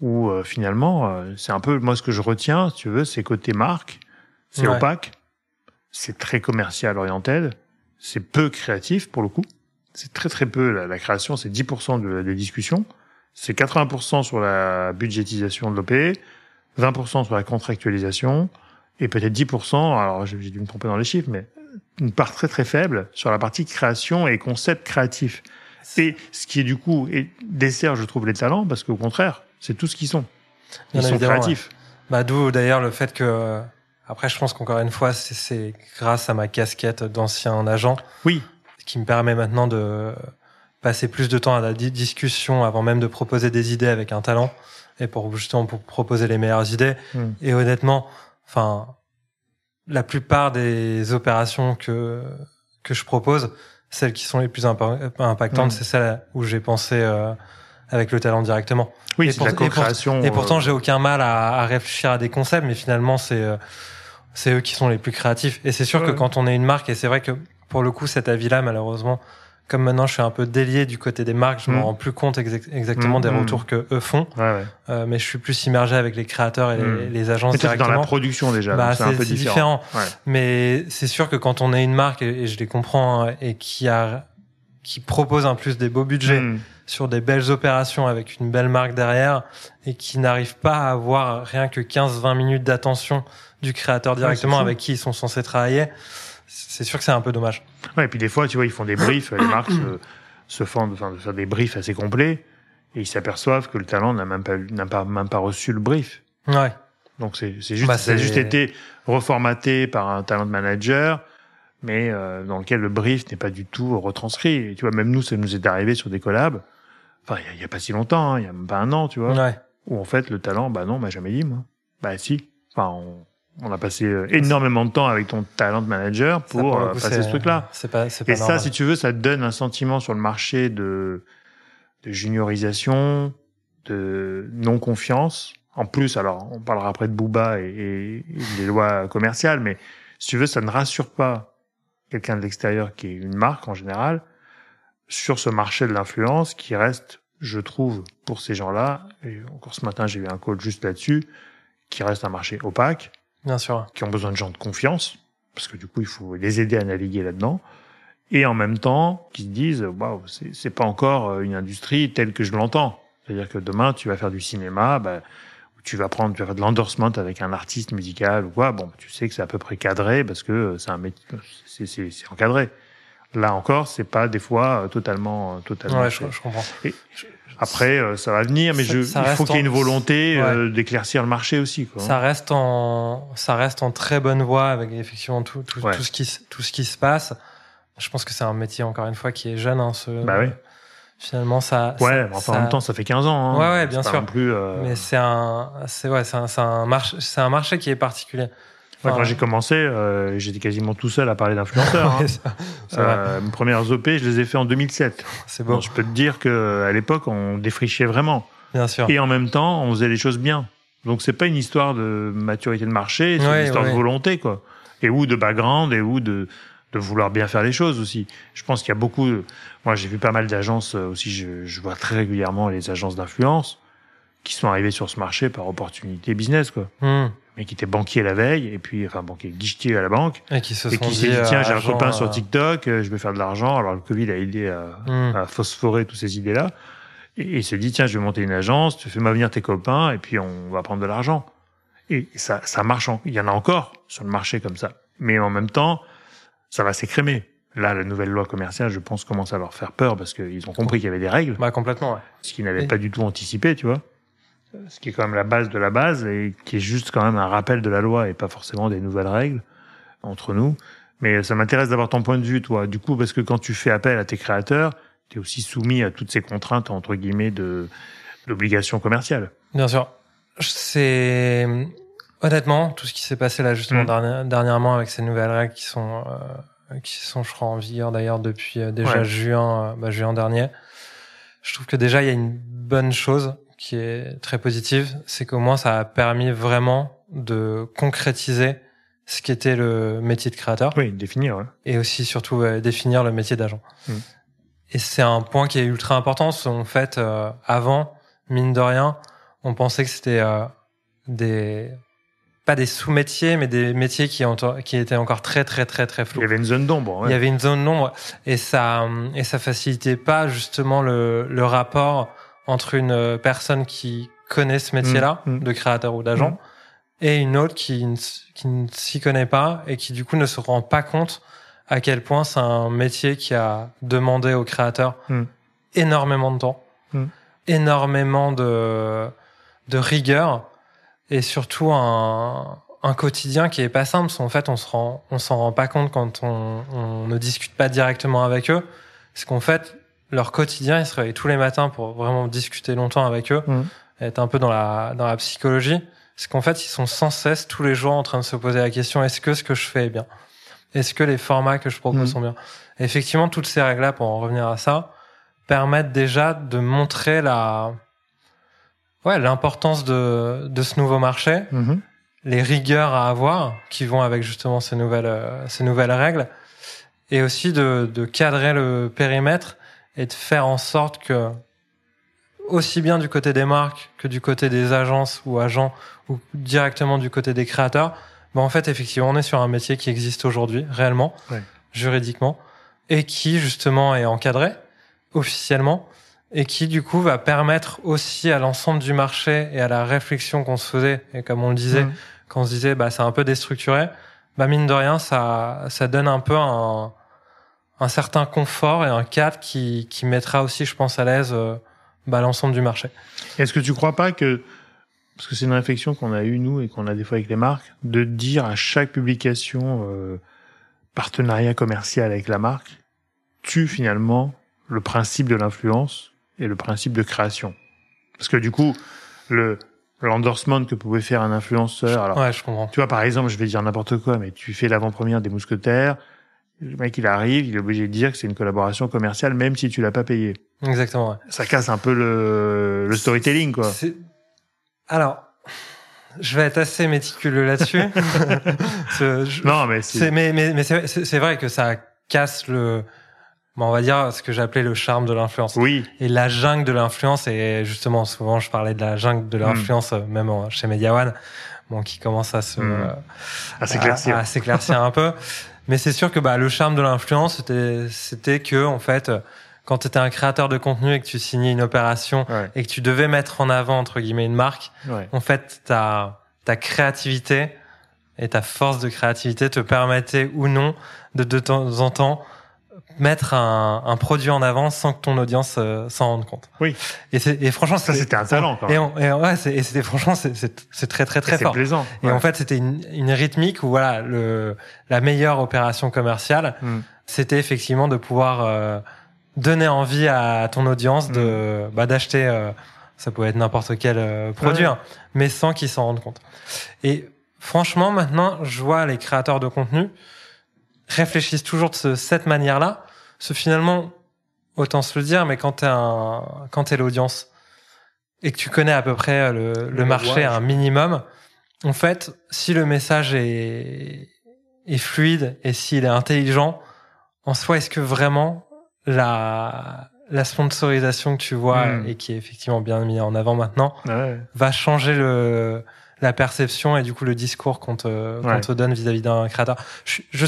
A: Où euh, finalement, euh, c'est un peu moi ce que je retiens, si tu veux, c'est côté marque, c'est
B: Ouais.
A: opaque, c'est très commercial orienté, c'est peu créatif pour le coup. C'est très très peu la, la création, c'est 10% de, des discussions, c'est 80% sur la budgétisation de l'OP, 20% sur la contractualisation et peut-être 10%, alors j'ai dû me tromper dans les chiffres, mais une part très très faible sur la partie création et concept créatif. Et ce qui est du coup dessert, je trouve, les talents, parce qu'au contraire, c'est tout ce qu'ils sont. Ils sont créatifs.
B: Bah, d'où d'ailleurs le fait que, après, je pense qu'encore une fois, c'est- c'est grâce à ma casquette d'ancien agent
A: Oui,
B: qui me permet maintenant de passer plus de temps à la di- discussion avant même de proposer des idées avec un talent et pour justement pour proposer les meilleures idées.
A: Mm.
B: Et honnêtement, enfin, la plupart des opérations que que je propose, celles qui sont les plus impa- impactantes,
A: Mm.
B: c'est celles où j'ai pensé euh, avec le talent directement.
A: oui,
B: Et
A: c'est
B: pour-
A: la
B: et pour-
A: co-création.
B: Et pourtant,
A: euh,
B: j'ai aucun mal à, à réfléchir à des concepts, mais finalement, c'est euh, c'est eux qui sont les plus créatifs. Et c'est sûr que quand on est une marque, et c'est vrai que pour le coup, cet avis-là, malheureusement, comme maintenant je suis un peu délié du côté des marques, je me
A: Mm.
B: rends plus compte exact- exactement
A: Mm,
B: des
A: mm.
B: retours que eux font,
A: ouais, ouais.
B: euh, mais je suis plus immergé avec les créateurs et les, les agences
A: t'es dans
B: directement.
A: la production déjà,
B: Bah,
A: c'est un peu différent.
B: différent.
A: Ouais.
B: Mais c'est sûr que quand on est une marque, et, et je les comprends, hein, et qui a qui propose en plus des beaux budgets, sur des belles opérations avec une belle marque derrière et qui n'arrivent pas à avoir rien que 15-20 minutes d'attention du créateur directement avec qui ils sont censés travailler, c'est sûr que c'est un peu dommage.
A: Ouais, et puis des fois, tu vois, ils font des briefs, les marques se, se font enfin, de faire des briefs assez complets, et ils s'aperçoivent que le talent n'a même pas, n'a pas, même pas reçu le brief.
B: Ouais.
A: Donc c'est c'est juste,
B: Bah,
A: ça a juste été reformaté par un talent manager, mais euh, dans lequel le brief n'est pas du tout retranscrit. Et tu vois, même nous, ça nous est arrivé sur des collabs. Enfin, il y a- il y, a pas si longtemps, hein, il y a même pas un an, tu vois,
B: Ouais.
A: où en fait le talent, bah non, on m'a jamais dit moi. Bah si. Enfin, on, on a passé euh, énormément de temps avec ton talent manager
B: Ça,
A: pour, euh,
B: coup,
A: passer ce truc-là.
B: C'est pas, c'est pas
A: Et ça, si tu veux, ça te donne un sentiment sur le marché de, de juniorisation, de non-confiance. En plus, alors, on parlera après de Booba et, et- et des lois commerciales, mais si tu veux, ça ne rassure pas quelqu'un de l'extérieur qui est une marque en général sur ce marché de l'influence qui reste, je trouve, pour ces gens-là, et encore ce matin, j'ai eu un call juste là-dessus, qui reste un marché opaque,
B: Bien sûr.
A: qui ont besoin de gens de confiance, parce que du coup, il faut les aider à naviguer là-dedans, et en même temps, qui se disent, waouh, c'est pas encore euh, une industrie telle que je l'entends. C'est-à-dire que demain, tu vas faire du cinéma, bah, tu vas prendre, tu vas faire de l'endorsement avec un artiste musical ou quoi. Bon, tu sais que c'est à peu près cadré parce que euh, c'est un métier, c'est- encadré. Là encore, c'est pas des fois euh, totalement, totalement.
B: Ouais, je comprends.
A: Après, euh, ça va venir, mais
B: Ça-
A: je,
B: ça
A: il faut qu'il y ait une volonté euh, d'éclaircir le marché aussi. Quoi.
B: Ça reste en, ça reste en très bonne voie avec effectivement tout, tout,
A: Ouais.
B: tout ce qui, se- tout ce qui se passe. Je pense que c'est un métier encore une fois qui est jeune. Hein, ce,
A: Bah oui.
B: Finalement, ça.
A: Ouais,
B: ça-
A: mais enfin, en même temps, ça fait 15 ans. Hein.
B: Ouais, bien sûr.
A: Plus, euh,
B: Mais c'est un, c'est ouais, c'est un, un marché, c'est un marché qui est particulier. Enfin,
A: quand j'ai commencé, euh, j'étais quasiment tout seul à parler d'influenceurs. hein.
B: ouais,
A: Euh, mes premières OP, je les ai fait en 2007.
B: c'est
A: Donc, je peux te dire que à l'époque, on défrichait vraiment.
B: bien sûr.
A: Et en même temps, on faisait les choses bien. Donc, c'est pas une histoire de maturité de marché, c'est
B: Ouais,
A: une histoire
B: ouais.
A: de volonté, quoi. Et ou de background, et ou de, de vouloir bien faire les choses aussi. Je pense qu'il y a beaucoup. de- Moi, j'ai vu pas mal d'agences euh, aussi. Je, je vois très régulièrement les agences d'influence qui sont arrivées sur ce marché par opportunité business, quoi.
B: Hmm.
A: Mais qui étaient banquier la veille, et puis, enfin, banquier guichetier à la banque,
B: Et qui se
A: et
B: sont
A: qui s'est dit,
B: euh,
A: tiens, j'ai un copain sur
B: euh,
A: TikTok, euh, je vais faire de l'argent. Alors, le Covid a aidé à,
B: hmm.
A: à phosphorer toutes ces idées-là. Et et il se dit, tiens, je vais monter une agence, tu fais-moi venir tes copains, et puis on va prendre de l'argent. Et ça, ça marche. en- Il y en a encore sur le marché comme ça. Mais en même temps, ça va s'écrémer. Là, la nouvelle loi commerciale, je pense, commence à leur faire peur parce qu'ils ont compris qu'il y avait des règles,
B: Bah complètement. Ouais.
A: ce qu'ils n'avaient pas du tout anticipé, tu vois. Ce qui est quand même la base de la base et qui est juste quand même un rappel de la loi et pas forcément des nouvelles règles entre nous. Mais ça m'intéresse d'avoir ton point de vue, toi. Du coup, parce que quand tu fais appel à tes créateurs, tu es aussi soumis à toutes ces contraintes, entre guillemets, de l'obligation commerciale.
B: Bien sûr. C'est honnêtement tout ce qui s'est passé là justement
A: Mm.
B: dernière- dernièrement avec ces nouvelles règles qui sont euh, qui sont je crois en vigueur d'ailleurs depuis euh, déjà
A: Ouais.
B: juin euh, bah, juin dernier. Je trouve que déjà il y a une bonne chose qui est très positive, c'est qu'au moins ça a permis vraiment de concrétiser ce qu'était le métier de créateur.
A: Oui, définir. Ouais.
B: Et aussi surtout définir le métier d'agent. Mm. Et c'est un point qui est ultra important. En fait, euh, avant, mine de rien, on pensait que c'était euh, des pas des sous-métiers, mais des métiers qui, qui étaient encore très très très très flous.
A: Il y avait une zone d'ombre.
B: Ouais. Il y avait une zone d'ombre et ça et ça facilitait pas justement le, le rapport entre une personne qui connaît ce métier-là mmh, mmh. de créateur ou d'agent mmh. et une autre qui, qui ne s'y connaît pas et qui du coup ne se rend pas compte à quel point c'est un métier qui a demandé aux créateurs énormément de temps, énormément de, de rigueur et surtout un, un quotidien qui est pas simple. Parce qu'en fait, on se rend, on s'en rend pas compte quand on, on, ne discute pas directement avec eux. C'est qu'en fait, leur quotidien, ils se réveillent tous les matins pour vraiment discuter longtemps avec eux, hmm. être un peu dans la, dans la psychologie. C'est qu'en fait, ils sont sans cesse tous les jours en train de se poser la question est-ce que ce que je fais est bien? Est-ce que les formats que je propose mm. sont bien? Effectivement, toutes ces règles-là, pour en revenir à ça, permettent déjà de montrer la, ouais, l'importance de, de ce nouveau marché, mm-hmm. les rigueurs à avoir qui vont avec justement ces nouvelles, euh, ces nouvelles règles, et aussi de, de cadrer le périmètre et de faire en sorte que aussi bien du côté des marques que du côté des agences ou agents ou directement du côté des créateurs, en fait, effectivement, on est sur un métier qui existe aujourd'hui, réellement, juridiquement, et qui, justement, est encadré officiellement, et qui, du coup, va permettre aussi à l'ensemble du marché et à la réflexion qu'on se faisait, et comme on le disait, mmh. quand on se disait, bah, c'est un peu déstructuré, bah, mine de rien, ça, ça donne un peu un, un certain confort et un cadre qui, qui mettra aussi, je pense, à l'aise euh, bah, l'ensemble du marché.
A: Est-ce que tu crois pas que parce que c'est une réflexion qu'on a eue nous et qu'on a des fois avec les marques, de dire à chaque publication euh, partenariat commercial avec la marque, tue finalement le principe de l'influence et le principe de création? Parce que du coup, le l'endorsement que pouvait faire un influenceur. Alors,
B: ouais, je comprends.
A: Tu vois, par exemple, je vais dire n'importe quoi, mais tu fais l'avant-première des Mousquetaires, le mec il arrive, il est obligé de dire que c'est une collaboration commerciale, même si tu l'as pas payé.
B: Exactement. Ouais.
A: Ça casse un peu le, le storytelling, quoi.
B: Alors, je vais être assez méticuleux là-dessus.
A: non, mais c'est
B: mais mais, mais c'est vrai que ça casse le on va dire ce que j'appelais le charme de l'influence.
A: Oui.
B: Et la jungle de l'influence et justement souvent je parlais de la jungle de l'influence hmm. même chez Media One bon qui commence à se
A: à s'éclaircir
B: à, s'éclaircir un peu. Mais c'est sûr que bah le charme de l'influence c'était que en fait quand tu étais un créateur de contenu et que tu signais une opération et que tu devais mettre en avant entre guillemets une marque, en fait ta ta créativité et ta force de créativité te permettait ou non de de temps en temps mettre un, un produit en avant sans que ton audience euh, s'en rende compte.
A: Oui.
B: Et, et franchement,
A: ça c'était un talent.
B: Quand même. Et, ouais, et c'était franchement c'est très très très fort.
A: C'est plaisant.
B: Et en fait, c'était une, une rythmique où voilà le la meilleure opération commerciale, hmm. c'était effectivement de pouvoir euh, donner envie à ton audience de mm. bah, d'acheter euh, ça pouvait être n'importe quel euh, produit hein, mais sans qu'ils s'en rendent compte et franchement maintenant je vois les créateurs de contenu réfléchissent toujours de cette manière là ce finalement autant se le dire mais quand t'es un quand t'es l'audience et que tu connais à peu près le, le marché à un minimum en fait si le message est est fluide et s'il est intelligent en soi est-ce que vraiment la, la sponsorisation que tu vois hmm. et qui est effectivement bien mis en avant maintenant va changer le, la perception et du coup le discours qu'on te, qu'on te donne vis-à-vis d'un créateur? Je, je,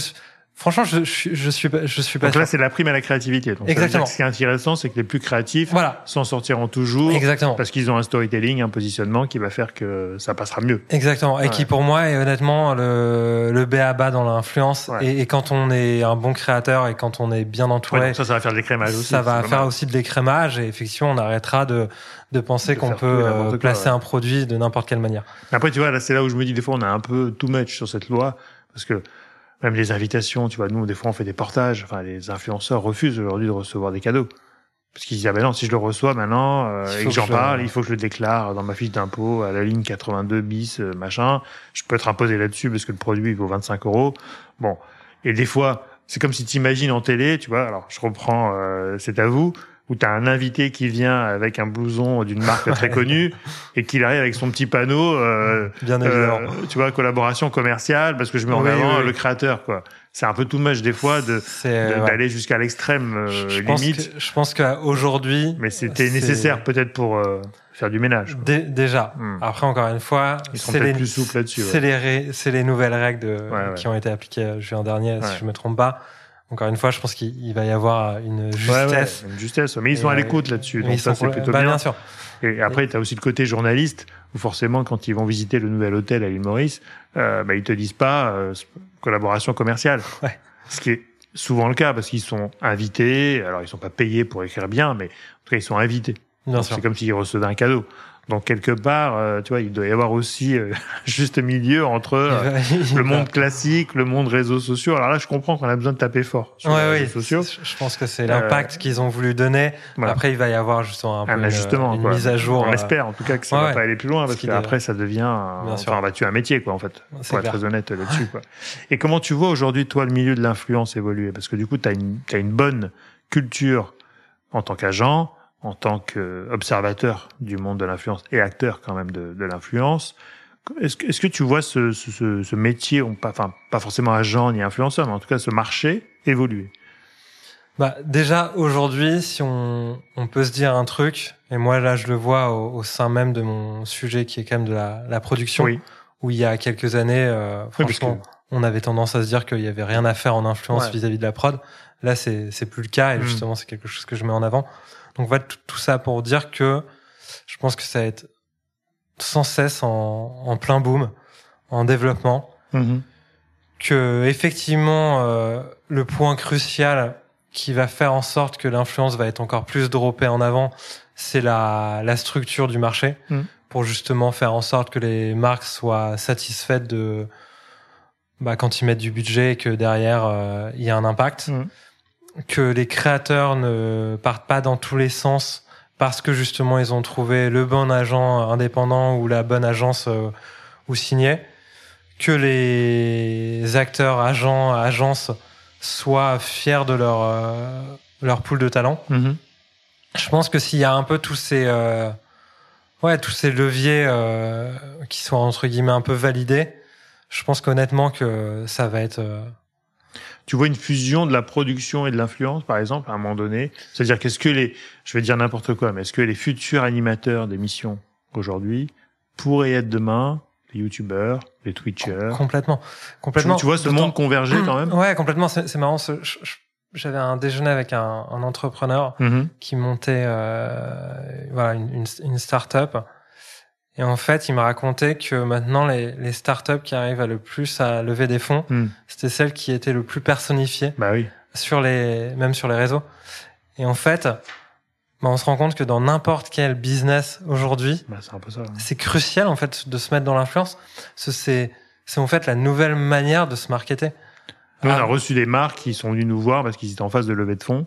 B: Franchement, je, je, je suis pas, je suis pas.
A: Donc là, c'est la prime à la créativité. Donc,
B: Exactement.
A: ce qui est intéressant, c'est que les plus créatifs
B: voilà.
A: s'en sortiront toujours.
B: Exactement.
A: Parce qu'ils ont un storytelling, un positionnement qui va faire que ça passera mieux.
B: Exactement. Et qui, pour moi, est honnêtement le, le B à bas dans l'influence. Et, et, quand on est un bon créateur et quand on est bien entouré.
A: ça, ça va faire de l'écrémage aussi.
B: Ça va faire aussi de l'écrémage. Et effectivement, on arrêtera de, de penser qu'on peut euh, placer un produit de n'importe quelle manière.
A: Après, tu vois, là, c'est là où je me dis, des fois, on a un peu too much sur cette loi. Parce que, même les invitations, tu vois, nous, des fois, on fait des portages. Enfin, les influenceurs refusent aujourd'hui de recevoir des cadeaux. Parce qu'ils disent, ah ben non, si je le reçois maintenant euh, et que j'en parle, il faut que je le déclare dans ma fiche d'impôt à la ligne 82 bis, euh, machin. Je peux être imposé là-dessus parce que le produit, il vaut 25 euros. Bon. Et des fois, c'est comme si tu imagines en télé, tu vois, alors je reprends, euh, c'est à vous, où tu as un invité qui vient avec un blouson d'une marque très connue et qu'il arrive avec son petit panneau, euh,
B: bien évidemment,
A: euh, tu vois, collaboration commerciale parce que je mets en avant le créateur, quoi. C'est un peu tout moche des fois de d'aller jusqu'à l'extrême euh, limite.
B: je pense qu'aujourd'hui,
A: mais c'était nécessaire peut-être pour euh, faire du ménage.
B: déjà. Hmm. Après, encore une fois,
A: c'est les plus souples là-dessus.
B: C'est les c'est les nouvelles règles de, qui ont été appliquées juin dernier, si je me trompe pas. Encore une fois, je pense qu'il va y avoir une justesse.
A: une justesse. Mais ils sont à l'écoute là-dessus. Donc ça, c'est plutôt
B: bah,
A: bien.
B: bien sûr.
A: Et après, tu as aussi le côté journaliste, où forcément, quand ils vont visiter le nouvel hôtel à l'île Maurice, euh, bah, ils te disent pas euh, collaboration commerciale.
B: Ouais.
A: Ce qui est souvent le cas, parce qu'ils sont invités. Alors, ils sont pas payés pour écrire bien, mais en tout cas, ils sont invités. C'est comme s'ils recevaient un cadeau. Donc quelque part, euh, tu vois, il doit y avoir aussi euh, juste milieu entre euh, le monde classique, le monde réseaux sociaux. Alors là, je comprends qu'on a besoin de taper fort sur les réseaux sociaux.
B: Je pense que c'est l'impact qu'ils ont voulu donner. Après, il va y avoir justement un, peu une, mise à jour.
A: On espère en tout cas que ça va pas aller plus loin parce qu'après, ça devient, enfin, bah, tu as un métier quoi en fait. Pour être très honnête là-dessus. quoi. Et comment tu vois aujourd'hui toi le milieu de l'influence évoluer? Parce que du coup, tu as une, as une bonne culture en tant qu'agent en tant qu'observateur du monde de l'influence et acteur quand même de, de l'influence. Est-ce que, est que tu vois ce, ce, ce métier, pas, enfin pas forcément agent ni influenceur, mais en tout cas ce marché évoluer?
B: Bah, déjà aujourd'hui, si on, on peut se dire un truc, et moi là je le vois au, sein même de mon sujet qui est quand même de la, la production, où il y a quelques années, euh, franchement, on avait tendance à se dire qu'il y avait rien à faire en influence vis-à-vis de la prod. Là, c'est c'est plus le cas, et hmm. justement, c'est quelque chose que je mets en avant. Donc voilà tout, ça pour dire que je pense que ça va être sans cesse en, en plein boom, en développement. Mm-hmm. Que effectivement euh, le point crucial qui va faire en sorte que l'influence va être encore plus droppée en avant, c'est la, la structure du marché mm. pour justement faire en sorte que les marques soient satisfaites de bah, quand ils mettent du budget et que derrière euh, il y a un impact. Mm que les créateurs ne partent pas dans tous les sens parce que justement ils ont trouvé le bon agent indépendant ou la bonne agence euh, ou signé, que les acteurs, agents, agences soient fiers de leur euh, leur pool de talent. Mm-hmm. Je pense que s'il y a un peu tous ces euh, ouais tous ces leviers qui sont entre guillemets un peu validés, je pense qu'honnêtement que ça va être
A: tu vois une fusion de la production et de l'influence, par exemple, à un moment donné? C'est-à-dire qu'est-ce que les, je vais dire n'importe quoi, mais est-ce que les futurs animateurs d'émissions aujourd'hui pourraient être demain les youtubeurs, les twitchers?
B: Complètement, complètement.
A: Tu, vois ce monde converger quand même?
B: Ouais, complètement. C'est marrant. J'avais un déjeuner avec un, un entrepreneur mm-hmm. qui montait euh, voilà une, une, une start-up et en fait, il m'a raconté que maintenant, les, les startups qui arrivent à le plus à lever des fonds, hmm. c'était celles qui étaient le plus personnifiées.
A: Bah oui.
B: Sur les, même sur les réseaux. Et en fait, bah, on se rend compte que dans n'importe quel business aujourd'hui,
A: bah,
B: c'est crucial en fait de se mettre dans l'influence. C'est, c'est en fait la nouvelle manière de se marketer.
A: Nous, on a ah. reçu des marques qui sont venues nous voir parce qu'ils étaient en phase de levée de fonds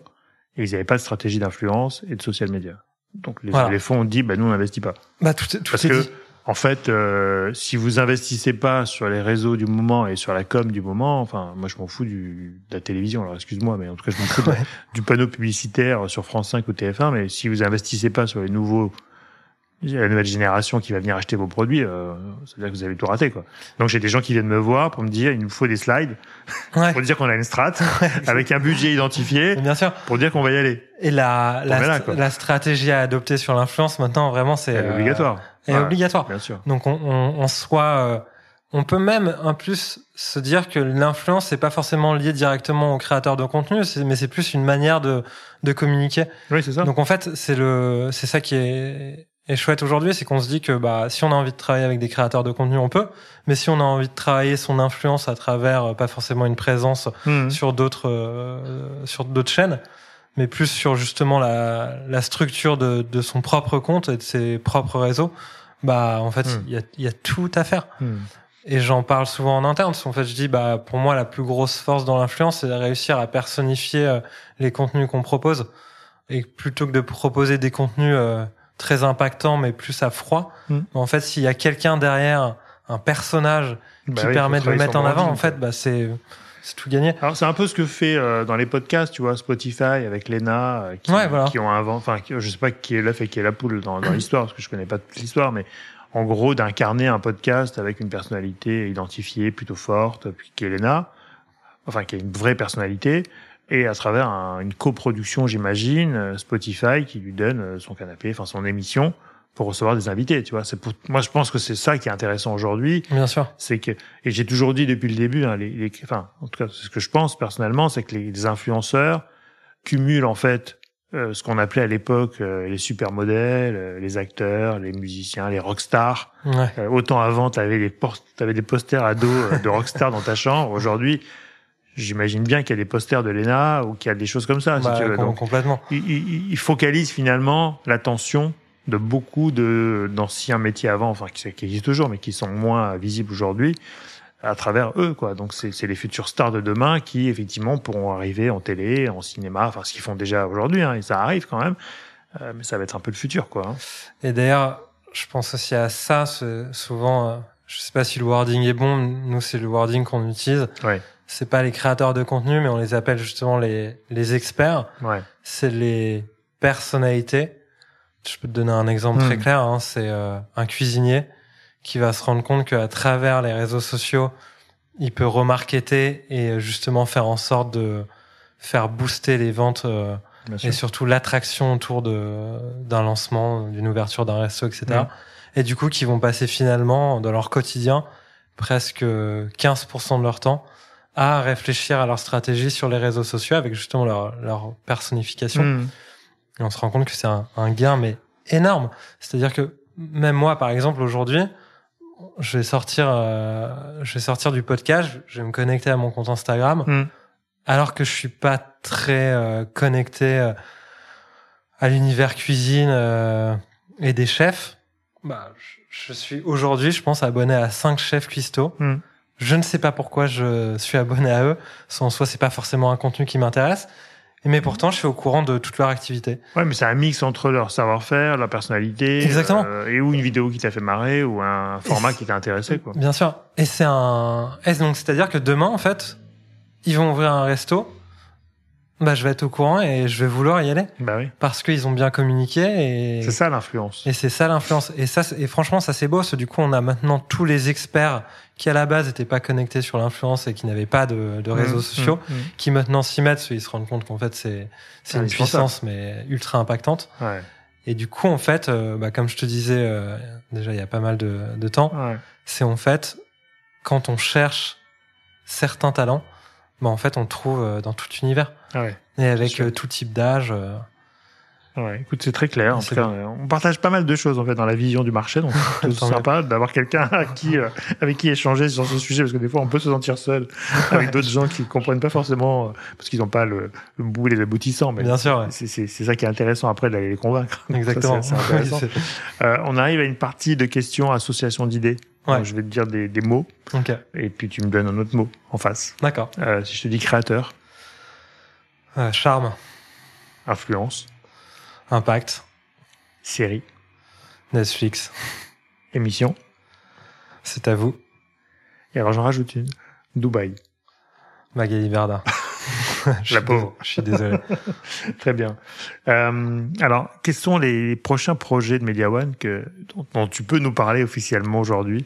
A: et ils n'avaient pas de stratégie d'influence et de social media. Donc les, fonds ont dit, bah, nous on n'investit pas.
B: Bah, tout, tout
A: Parce que, en fait, euh, si vous investissez pas sur les réseaux du moment et sur la com du moment, enfin, moi je m'en fous du, de la télévision, alors excuse-moi, mais en tout cas je m'en fous du panneau publicitaire sur France 5 ou TF1, mais si vous investissez pas sur les nouveaux la nouvelle génération qui va venir acheter vos produits, euh, c'est-à-dire que vous avez tout raté, quoi. Donc j'ai des gens qui viennent me voir pour me dire, il nous faut des slides pour dire qu'on a une strat avec un budget identifié,
B: bien sûr,
A: pour dire qu'on va y aller.
B: Et la la, la, stratégie à adopter sur l'influence maintenant, vraiment, c'est
A: euh, obligatoire.
B: est obligatoire.
A: Bien sûr.
B: Donc on, on, on soit, euh, on peut même en plus se dire que l'influence c'est pas forcément lié directement au créateur de contenu, mais c'est plus une manière de de communiquer.
A: Oui, c'est ça.
B: Donc en fait, c'est le, c'est ça qui est et chouette aujourd'hui, c'est qu'on se dit que bah si on a envie de travailler avec des créateurs de contenu, on peut. Mais si on a envie de travailler son influence à travers euh, pas forcément une présence mmh. sur d'autres euh, sur d'autres chaînes, mais plus sur justement la, la structure de, de son propre compte et de ses propres réseaux, bah en fait mmh. il y, a, y a tout à faire. Mmh. Et j'en parle souvent en interne. Parce qu'en fait, je dis, bah, pour moi, la plus grosse force dans l'influence, c'est de réussir à personnifier euh, les contenus qu'on propose. Et plutôt que de proposer des contenus très impactant, mais plus à froid. Hmm. En fait, s'il y a quelqu'un derrière, un personnage bah qui permet de le mettre en avant, en fait, bah, c'est c'est tout gagné.
A: Alors c'est un peu ce que fait euh, dans les podcasts, tu vois, Spotify avec Lena, euh, qui,
B: Ouais, voilà.
A: qui ont inventé, enfin, je sais pas qui est l'œuf et qui est la poule dans, dans l'histoire, parce que je connais pas toute l'histoire, mais en gros d'incarner un podcast avec une personnalité identifiée plutôt forte, puis qui est Lena, enfin qui a une vraie personnalité, et à travers un- une coproduction, j'imagine, euh, Spotify qui lui donne euh, son canapé, enfin son émission pour recevoir des invités, tu vois. C'est pour, moi je pense que c'est ça qui est intéressant aujourd'hui,
B: Bien sûr.
A: c'est que et j'ai toujours dit depuis le début, hein, les, les- enfin en tout cas c'est ce que je pense personnellement, c'est que les, les influenceurs cumulent en fait euh, ce qu'on appelait à l'époque euh, les supermodèles, euh, les acteurs, les musiciens, les rockstars.
B: Ouais.
A: Euh, autant avant, t'avais des t'avais des posters ados euh, de rockstars dans ta chambre. Aujourd'hui, j'imagine bien qu'il y a des posters de Lena ou qu'il y a des choses comme ça.
B: Bah,
A: si tu veux. Donc,
B: complètement.
A: il, il, focalise finalement l'attention de beaucoup de d'anciens métiers avant, enfin qui, qui existent toujours, mais qui sont moins visibles aujourd'hui à travers eux, quoi. Donc c'est les futurs stars de demain qui effectivement pourront arriver en télé, en cinéma, enfin ce qu'ils font déjà aujourd'hui, hein, et ça arrive quand même. Euh, mais ça va être un peu le futur, quoi. hein.
B: Et d'ailleurs, je pense aussi à ça. souvent, euh, je sais pas si le wording est bon. Nous, c'est le wording qu'on utilise.
A: Ouais,
B: C'est pas les créateurs de contenu, mais on les appelle justement les, les experts.
A: ouais,
B: C'est les personnalités. Je peux te donner un exemple très
A: Hmm.
B: clair. hein. C'est euh, un cuisinier qui va se rendre compte qu'à travers les réseaux sociaux, il peut remarketer et euh, justement faire en sorte de faire booster les ventes euh, et surtout l'attraction autour de d'un lancement, d'une ouverture d'un resto, etc.
A: Mm.
B: Et du coup, qui vont passer finalement dans leur quotidien presque 15% de leur temps à réfléchir à leur stratégie sur les réseaux sociaux avec justement leur, leur personnification.
A: Hmm.
B: Et on se rend compte que c'est un, un gain mais énorme. C'est-à-dire que même moi, par exemple, aujourd'hui, je vais sortir, euh, je vais sortir du podcast, je vais me connecter à mon compte Instagram,
A: Hmm.
B: alors que je suis pas très euh, connecté euh, à l'univers cuisine et des chefs. Bah, je, je suis aujourd'hui, je pense, abonné à cinq chefs cuistots.
A: Hmm.
B: Je ne sais pas pourquoi je suis abonné à eux. En soi, c'est pas forcément un contenu qui m'intéresse. Mais pourtant, je suis au courant de toute leur activité.
A: Ouais, mais c'est un mix entre leur savoir-faire, leur personnalité,
B: Exactement.
A: euh, et ou une vidéo qui t'a fait marrer ou un format qui t'a intéressé, quoi.
B: Bien sûr. Et c'est un. Et donc, c'est-à-dire que demain, en fait, ils vont ouvrir un resto. Bah, je vais être au courant et je vais vouloir y aller
A: Bah oui,
B: parce qu'ils ont bien communiqué et.
A: c'est ça l'influence.
B: Et c'est ça l'influence. Et ça, et franchement, ça c'est beau. Parce que du coup, on a maintenant tous les experts qui à la base n'étaient pas connectés sur l'influence et qui n'avaient pas de, de réseaux
A: Mmh,
B: sociaux,
A: mmh, mmh.
B: qui maintenant s'y mettent, parce qu'ils se rendent compte qu'en fait c'est c'est
A: Ah,
B: une puissance mais ultra impactante.
A: Ouais,
B: Et du coup, en fait, euh, bah, comme je te disais euh, déjà il y a pas mal de, de temps,
A: ouais.
B: c'est en fait quand on cherche certains talents, bah, en fait on trouve euh, dans tout univers
A: Ah ouais.
B: et avec euh, tout type d'âge. euh,
A: Ouais, écoute, c'est très clair. En tout cas, on partage pas mal de choses en fait dans la vision du marché, donc c'est sympa d'avoir quelqu'un qui, euh, avec qui échanger sur ce sujet, parce que des fois on peut se sentir seul avec d'autres gens qui comprennent pas forcément, euh, parce qu'ils n'ont pas le, le bout et les aboutissants. Mais
B: Bien sûr, ouais.
A: c'est ça qui est intéressant après d'aller les convaincre. Ça,
B: exactement.
A: intéressant.
B: Oui,
A: Euh, on arrive à une partie de questions association d'idées.
B: Ouais.
A: Je vais te dire des, des mots
B: ok,
A: et puis tu me donnes un autre mot en face.
B: d'accord.
A: Euh, si je te dis créateur,
B: Euh, charme,
A: influence,
B: impact,
A: série,
B: Netflix,
A: émission,
B: c'est à vous,
A: et alors j'en rajoute une, Dubaï.
B: Magali Berda.
A: La pauvre.
B: Je suis désolé.
A: Très bien. Euh, alors, quels sont les prochains projets de Media One que, dont, dont tu peux nous parler officiellement aujourd'hui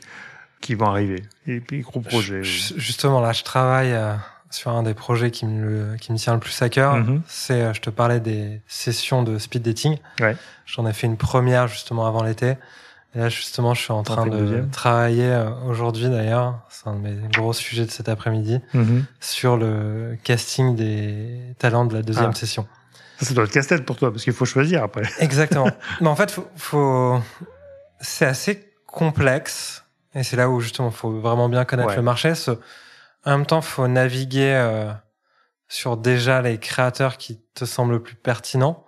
A: qui vont arriver? Et puis, gros projets.
B: Ju- Justement, là, je travaille euh, sur un des projets qui me, le- qui me tient le plus à cœur.
A: Mhm.
B: C'est, euh, je te parlais des sessions de speed dating.
A: Ouais.
B: J'en ai fait une première justement avant l'été. Et là, justement, je suis en train de
A: deuxième
B: travailler euh, aujourd'hui d'ailleurs. C'est un de mes gros sujets de cet après-midi
A: Mhm.
B: sur le casting des talents de la deuxième
A: Ah.
B: session.
A: Ça, ça doit être casse-tête pour toi, parce qu'il faut choisir après.
B: Exactement. Mais en fait, faut, faut... c'est assez complexe. Et c'est là où justement, faut vraiment bien connaître
A: Ouais.
B: le marché. Ce- En même temps, faut naviguer euh, sur déjà les créateurs qui te semblent le plus pertinents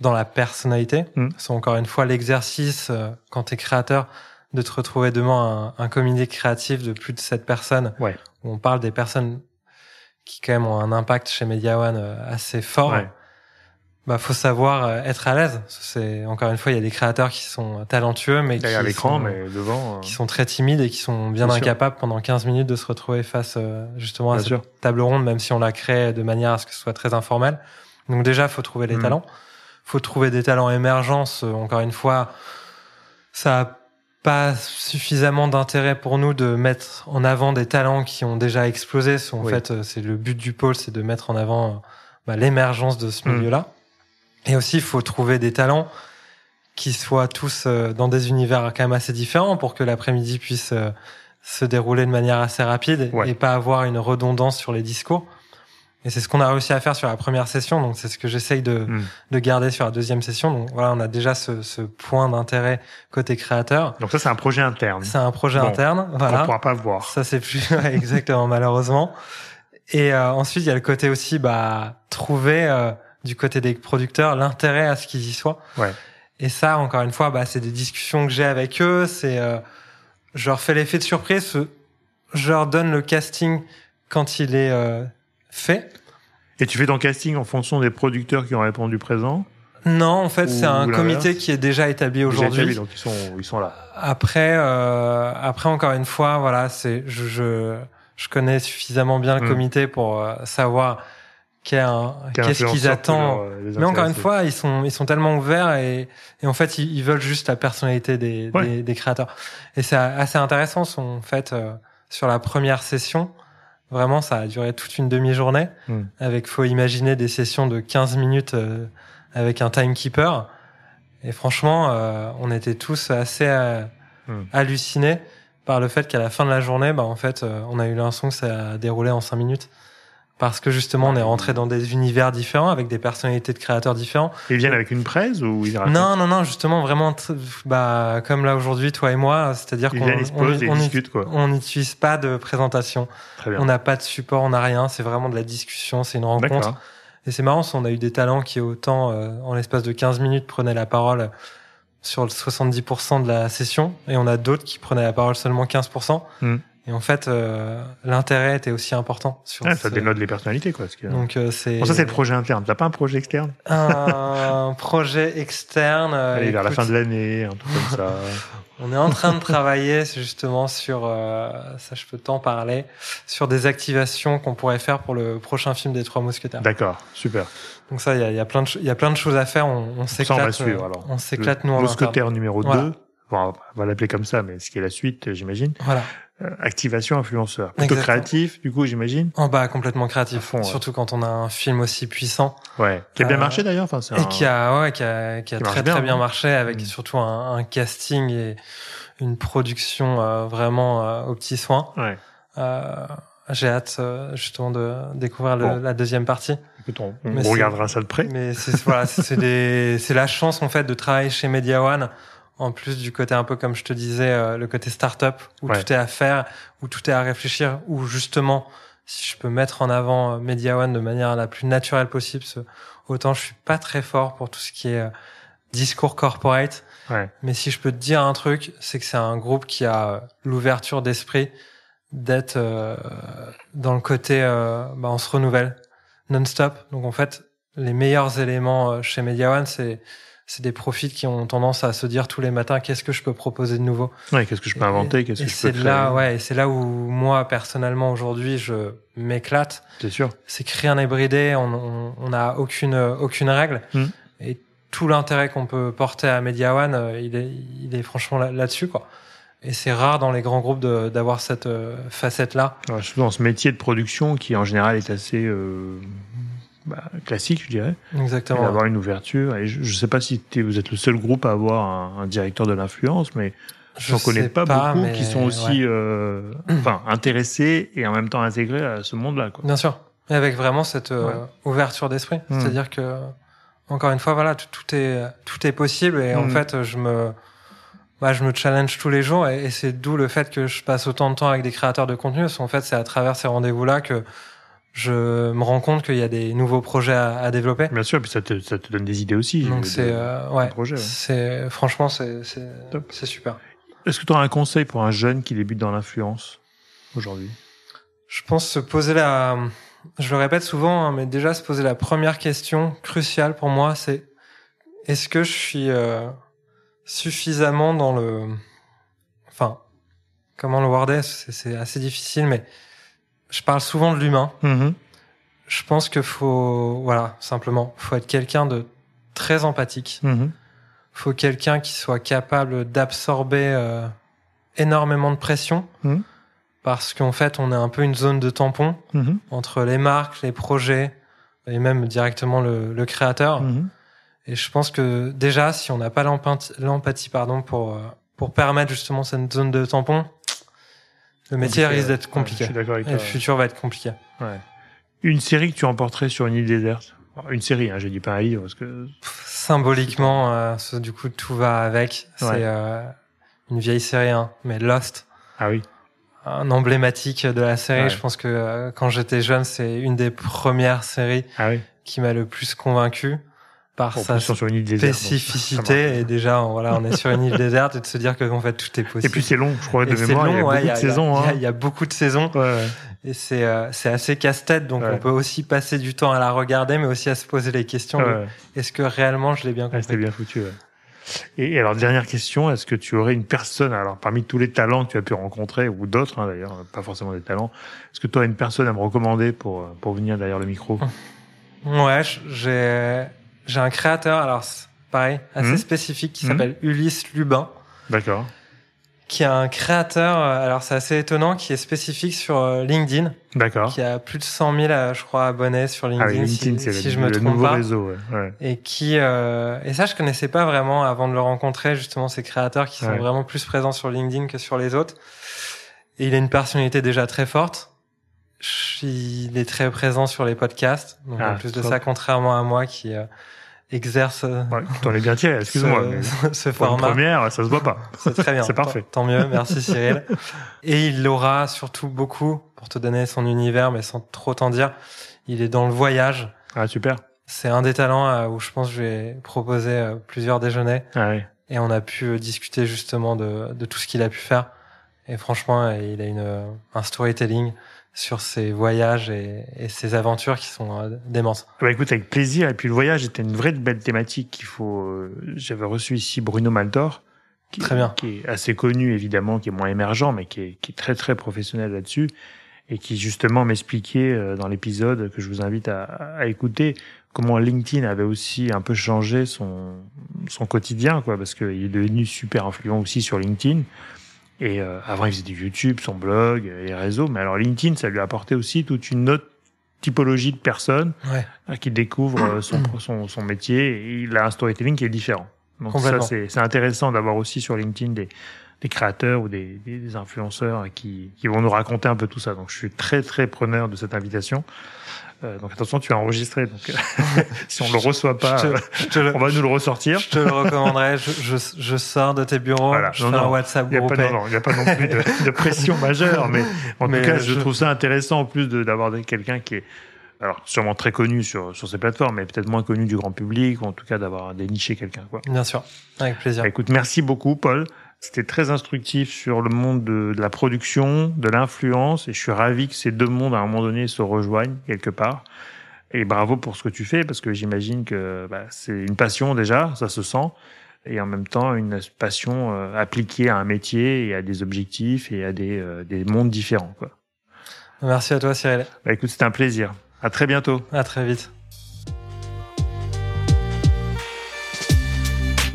B: dans la personnalité.
A: Mm.
B: C'est encore une fois l'exercice euh, quand tu es créateur de te retrouver devant un, un comité créatif de plus de sept personnes
A: Ouais.
B: où on parle des personnes qui quand même ont un impact chez Media One euh, assez fort
A: Ouais.
B: Bah faut savoir euh, être à l'aise. C'est encore une fois, il y a des créateurs qui sont talentueux, mais
A: Derrière
B: qui
A: l'écran,
B: sont,
A: mais devant. euh,
B: qui sont très timides et qui sont bien
A: Bien sûr.
B: incapables pendant 15 minutes de se retrouver face euh, justement à
A: Bien
B: cette
A: sûr.
B: table ronde, même si on la crée de manière à ce que ce soit très informel. Donc déjà, faut trouver les
A: Mhm.
B: talents. Faut trouver des talents émergents. Encore une fois, ça a pas suffisamment d'intérêt pour nous de mettre en avant des talents qui ont déjà explosé. En
A: Oui.
B: fait, c'est le but du pôle, c'est de mettre en avant bah, l'émergence de ce
A: Mhm.
B: milieu-là. Et aussi, il faut trouver des talents qui soient tous euh, dans des univers quand même assez différents pour que l'après-midi puisse euh, se dérouler de manière assez rapide
A: Ouais.
B: et pas avoir une redondance sur les discours. Et c'est ce qu'on a réussi à faire sur la première session, donc c'est ce que j'essaye de,
A: hmm.
B: de garder sur la deuxième session. Donc voilà, on a déjà ce, ce point d'intérêt côté créateur.
A: Donc ça, c'est un projet interne.
B: C'est un projet
A: Bon,
B: interne,
A: On
B: voilà.
A: pourra pas voir.
B: Ça c'est plus exactement malheureusement. Et euh, ensuite il y a le côté aussi bah trouver euh, du côté des producteurs l'intérêt à ce qu'ils y soient.
A: Ouais.
B: Et ça encore une fois bah c'est des discussions que j'ai avec eux. C'est euh, je leur fais l'effet de surprise. Je leur donne le casting quand il est euh, fait.
A: Et tu fais ton casting en fonction des producteurs qui ont répondu présent?
B: Non, en fait, c'est un comité qui est déjà établi aujourd'hui.
A: Donc ils sont, ils sont là.
B: Après, euh, après encore une fois, voilà, c'est je, je je connais suffisamment bien le
A: Mm.
B: comité pour euh, savoir qu'est-ce qu'ils attendent.
A: euh,
B: Mais encore une fois, ils sont ils sont tellement ouverts et et en fait ils, ils veulent juste la personnalité des
A: Ouais.
B: des, des créateurs. Et c'est assez intéressant. En fait, euh, sur la première session, vraiment, ça a duré toute une demi-journée.
A: Mm.
B: Avec faut imaginer des sessions de 15 minutes euh, avec un timekeeper. Et franchement, euh, on était tous assez
A: Hmm.
B: hallucinés par le fait qu'à la fin de la journée, bah, en fait, on a eu l'impression que ça a déroulé en cinq minutes. Parce que justement, on est rentré dans des univers différents, avec des personnalités de créateurs différents.
A: Ils viennent avec une presse ou ils racontent
B: Non, non, non, justement, vraiment, bah, comme là aujourd'hui, toi et moi, c'est-à-dire qu'on on-
A: discutent, quoi.
B: on n'utilise pas de présentation,
A: Très bien.
B: on n'a pas de support, on n'a rien, c'est vraiment de la discussion, c'est une rencontre. Et c'est marrant, on a eu des talents qui autant, euh, en l'espace de 15 minutes, prenaient la parole sur le 70% de la session, et on a d'autres qui prenaient la parole seulement 15%.
A: Hmm.
B: Et en fait, euh, l'intérêt était aussi important. Sur
A: Ah, ça dénote les personnalités, quoi.
B: Donc euh, c'est
A: Bon, ça, c'est le projet interne. T'as pas un projet externe?
B: Un projet externe. euh,
A: Allez, vers la fin de l'année, un truc comme ça.
B: On est en train de travailler justement sur, euh, ça je peux t'en parler, sur des activations qu'on pourrait faire pour le prochain film des Trois Mousquetaires.
A: D'accord, super.
B: Donc ça, il y a, il y a plein de, cho- il y a plein de choses à faire. On, s'éclate. On s'éclate nous.
A: Mousquetaire numéro
B: Voilà.
A: 2. Bon, on va l'appeler comme ça, mais ce qui est la suite, euh, j'imagine.
B: Voilà.
A: Euh, activation influenceur. Plutôt
B: Exactement.
A: créatif, du coup, j'imagine.
B: En bas, complètement
A: À
B: créatif.
A: fond, ouais.
B: Surtout quand on a un film aussi puissant
A: Ouais. Qui a bien
B: Euh,
A: marché d'ailleurs. Enfin,
B: et
A: un-
B: qui a, ouais, qui a, qui a
A: Qui
B: très
A: bien,
B: très bien
A: hein.
B: marché avec
A: Mm.
B: surtout un, un casting et une production euh, vraiment euh, aux petits soins.
A: Ouais.
B: Euh, J'ai hâte euh, justement de découvrir le-
A: Bon.
B: la deuxième partie.
A: Écoute, on, on regardera ça de près.
B: Mais c'est voilà, c'est la chance en fait de travailler chez Media One. En plus du côté un peu comme je te disais, euh, le côté start-up où
A: Ouais.
B: tout est à faire, où tout est à réfléchir, où justement, si je peux mettre en avant euh, Media One de manière la plus naturelle possible, autant je suis pas très fort pour tout ce qui est euh, discours corporate.
A: Ouais.
B: Mais si je peux te dire un truc, c'est que c'est un groupe qui a euh, l'ouverture d'esprit d'être euh, dans le côté, euh, bah, on se renouvelle non-stop. Donc en fait, les meilleurs éléments chez Media One, c'est c'est des profils qui ont tendance à se dire tous les matins qu'est-ce que je peux proposer de nouveau.
A: Ouais, qu'est-ce que je peux inventer, qu'est-ce que je peux
B: c'est
A: créer.
B: là, ouais, c'est là où moi personnellement aujourd'hui je m'éclate.
A: C'est sûr.
B: C'est que rien n'est bridé, on n'a aucune aucune règle.
A: Mm.
B: Et tout l'intérêt qu'on peut porter à Media One, euh, il est il est franchement là- là-dessus quoi. Et c'est rare dans les grands groupes d'avoir cette euh, facette là.
A: Ouais, surtout dans ce métier de production qui, en général, est assez euh, bah, classique, je dirais. Et
B: Exactement.
A: D'avoir une ouverture. Et je ne sais pas si vous êtes le seul groupe à avoir un, un directeur de l'influence, mais
B: Je
A: j'en connais pas, beaucoup
B: mais
A: qui sont aussi
B: ouais.
A: euh, enfin, intéressés et en même temps intégrés à ce monde-là. quoi.
B: Bien sûr. Et avec vraiment cette euh,
A: Ouais.
B: ouverture d'esprit.
A: Mm.
B: C'est-à-dire que, encore une fois, voilà, tout, tout est, tout est possible. Et en
A: Mm.
B: fait, je me, bah, je me challenge tous les jours. Et, et c'est d'où le fait que je passe autant de temps avec des créateurs de contenu. Parce qu'en fait, c'est à travers ces rendez-vous-là que je me rends compte qu'il y a des nouveaux projets à, à développer.
A: Bien sûr, puis ça te, ça te donne des idées aussi.
B: Donc
A: de-
B: c'est, euh, ouais,
A: projet, ouais.
B: c'est, franchement, c'est, c'est, super.
A: Est-ce que tu auras un conseil pour un jeune qui débute dans l'influence aujourd'hui?
B: Je pense se poser la, je le répète souvent, hein, mais déjà se poser la première question cruciale pour moi, c'est est-ce que je suis euh, suffisamment dans le, enfin, comment le worder, c'est assez difficile, mais je parle souvent de l'humain.
A: Mm-hmm.
B: Je pense que faut, voilà, simplement, faut être quelqu'un de très empathique.
A: Mm-hmm.
B: Faut quelqu'un qui soit capable d'absorber euh, énormément de pression.
A: Mm-hmm.
B: Parce qu'en fait, on est un peu une zone de tampon entre les marques, les projets et même directement le, le créateur. Et je pense que déjà, si on n'a pas l'empathie, l'empathie, pardon, pour euh, pour permettre justement cette zone de tampon, le métier risque d'être compliqué.
A: Ouais, je suis d'accord avec
B: et le
A: toi.
B: futur va être compliqué.
A: Ouais. Une série que tu emporterais sur une île déserte? Une série, hein, j'ai dit pas un livre, parce que...
B: Symboliquement, euh, ce- du coup, tout va avec. C'est
A: Ouais.
B: euh, une vieille série, hein, mais Lost,
A: Ah oui.
B: un emblématique de la série. Je pense que euh, quand j'étais jeune, c'est une des premières séries
A: Ah oui.
B: qui m'a le plus convaincu par sa
A: sur une île déserte.
B: spécificité. Et déjà, on- voilà, on est sur une île déserte et de se dire que en fait tout est possible.
A: Et puis c'est long, je crois, de mémoire, il y a
B: long, ouais,
A: beaucoup de saisons.
B: il y a-
A: hein.
B: il y a beaucoup de saisons.
A: Ouais, ouais.
B: Et c'est euh, c'est assez casse-tête, donc on peut aussi passer du temps à la regarder, mais aussi à se poser les questions. Est-ce que réellement je l'ai bien compris
A: C'était bien foutu. Et, alors, dernière question, est-ce que tu aurais une personne, alors parmi tous les talents que tu as pu rencontrer, ou d'autres hein, d'ailleurs, pas forcément des talents, est-ce que tu aurais une personne à me recommander pour, euh, pour venir derrière le micro?
B: Ouais, j'ai j'ai un créateur, alors pareil, assez
A: Mhm.
B: spécifique, qui
A: Mhm.
B: s'appelle Ulysse Lubin,
A: D'accord.
B: qui est un créateur, euh, alors c'est assez étonnant, qui est spécifique sur euh, LinkedIn,
A: D'accord.
B: qui a plus de 100 000, euh, je crois, abonnés sur
A: Ah
B: LinkedIn,
A: oui, LinkedIn,
B: si, si
A: le,
B: je me
A: le
B: trompe pas.
A: réseau. Ouais. Ouais.
B: et qui euh, et ça je connaissais pas vraiment avant de le rencontrer justement ces créateurs qui sont
A: Ouais.
B: vraiment plus présents sur LinkedIn que sur les autres et il a une personnalité déjà très forte il est très présent sur les podcasts donc
A: Ah,
B: en plus de
A: top.
B: ça contrairement à moi qui euh, exerce euh,
A: Ouais, T'en es bien tiré, excuse-moi. mais
B: ce, ce
A: Pour une
B: format
A: première, ça se voit pas.
B: c'est très bien
A: C'est parfait.
B: tant, tant mieux merci Cyril et il aura surtout beaucoup pour te donner son univers mais sans trop t'en dire il est dans le voyage
A: Ah, super.
B: c'est un des talents euh, où je pense que je vais proposer euh, plusieurs déjeuners
A: Ah, ouais.
B: et on a pu discuter justement de, de tout ce qu'il a pu faire. Et franchement, il a une, un storytelling sur ses voyages et, et ses aventures qui sont euh, démentes.
A: Bah, écoute, avec plaisir. Et puis le voyage était une vraie belle thématique qu'il faut. euh, J'avais reçu ici Bruno Maltor, qui,
B: Très bien.
A: qui est assez connu évidemment, qui est moins émergent, mais qui est, qui est très très professionnel là-dessus, et qui justement m'expliquait euh, dans l'épisode que je vous invite à, à écouter comment LinkedIn avait aussi un peu changé son son quotidien, quoi, parce qu'il est devenu super influent aussi sur LinkedIn. Et euh, avant, il faisait du YouTube, son blog, euh, les réseaux. Mais alors LinkedIn, ça lui a apporté aussi toute une autre typologie de personnes
B: Ouais.
A: euh, qui découvre euh, son, son, son métier et il a un storytelling qui est différent. Donc ça, c'est c'est intéressant d'avoir aussi sur LinkedIn des, des créateurs ou des, des, des influenceurs qui, qui vont nous raconter un peu tout ça. Donc je suis très très preneur de cette invitation. Euh, donc attention, tu as enregistré. Donc si on le reçoit pas,
B: je,
A: euh,
B: te, je te le,
A: on va nous le ressortir.
B: je te le recommanderais. Je, sors de tes bureaux,
A: Voilà.
B: je
A: Non,
B: fais un
A: non.
B: WhatsApp
A: Il n'y a, pas- non, a pas plus de, de pression majeure, mais en
B: Mais
A: tout cas, je trouve ça intéressant en plus d'avoir quelqu'un qui est alors sûrement très connu sur, sur ces plateformes, mais peut-être moins connu du grand public, ou en tout cas d'avoir déniché quelqu'un. Quoi.
B: Bien sûr, avec plaisir.
A: Bah, écoute, merci beaucoup, Paul. C'était très instructif sur le monde de, de la production, de l'influence, et je suis ravi que ces deux mondes, à un moment donné, se rejoignent quelque part. Et bravo pour ce que tu fais, parce que j'imagine que bah, c'est une passion déjà, ça se sent, et en même temps une passion euh, appliquée à un métier et à des objectifs et à des, euh, des mondes différents. Quoi.
B: Merci à toi, Cyril.
A: Bah, écoute, c'était un plaisir. À très bientôt.
B: À très vite.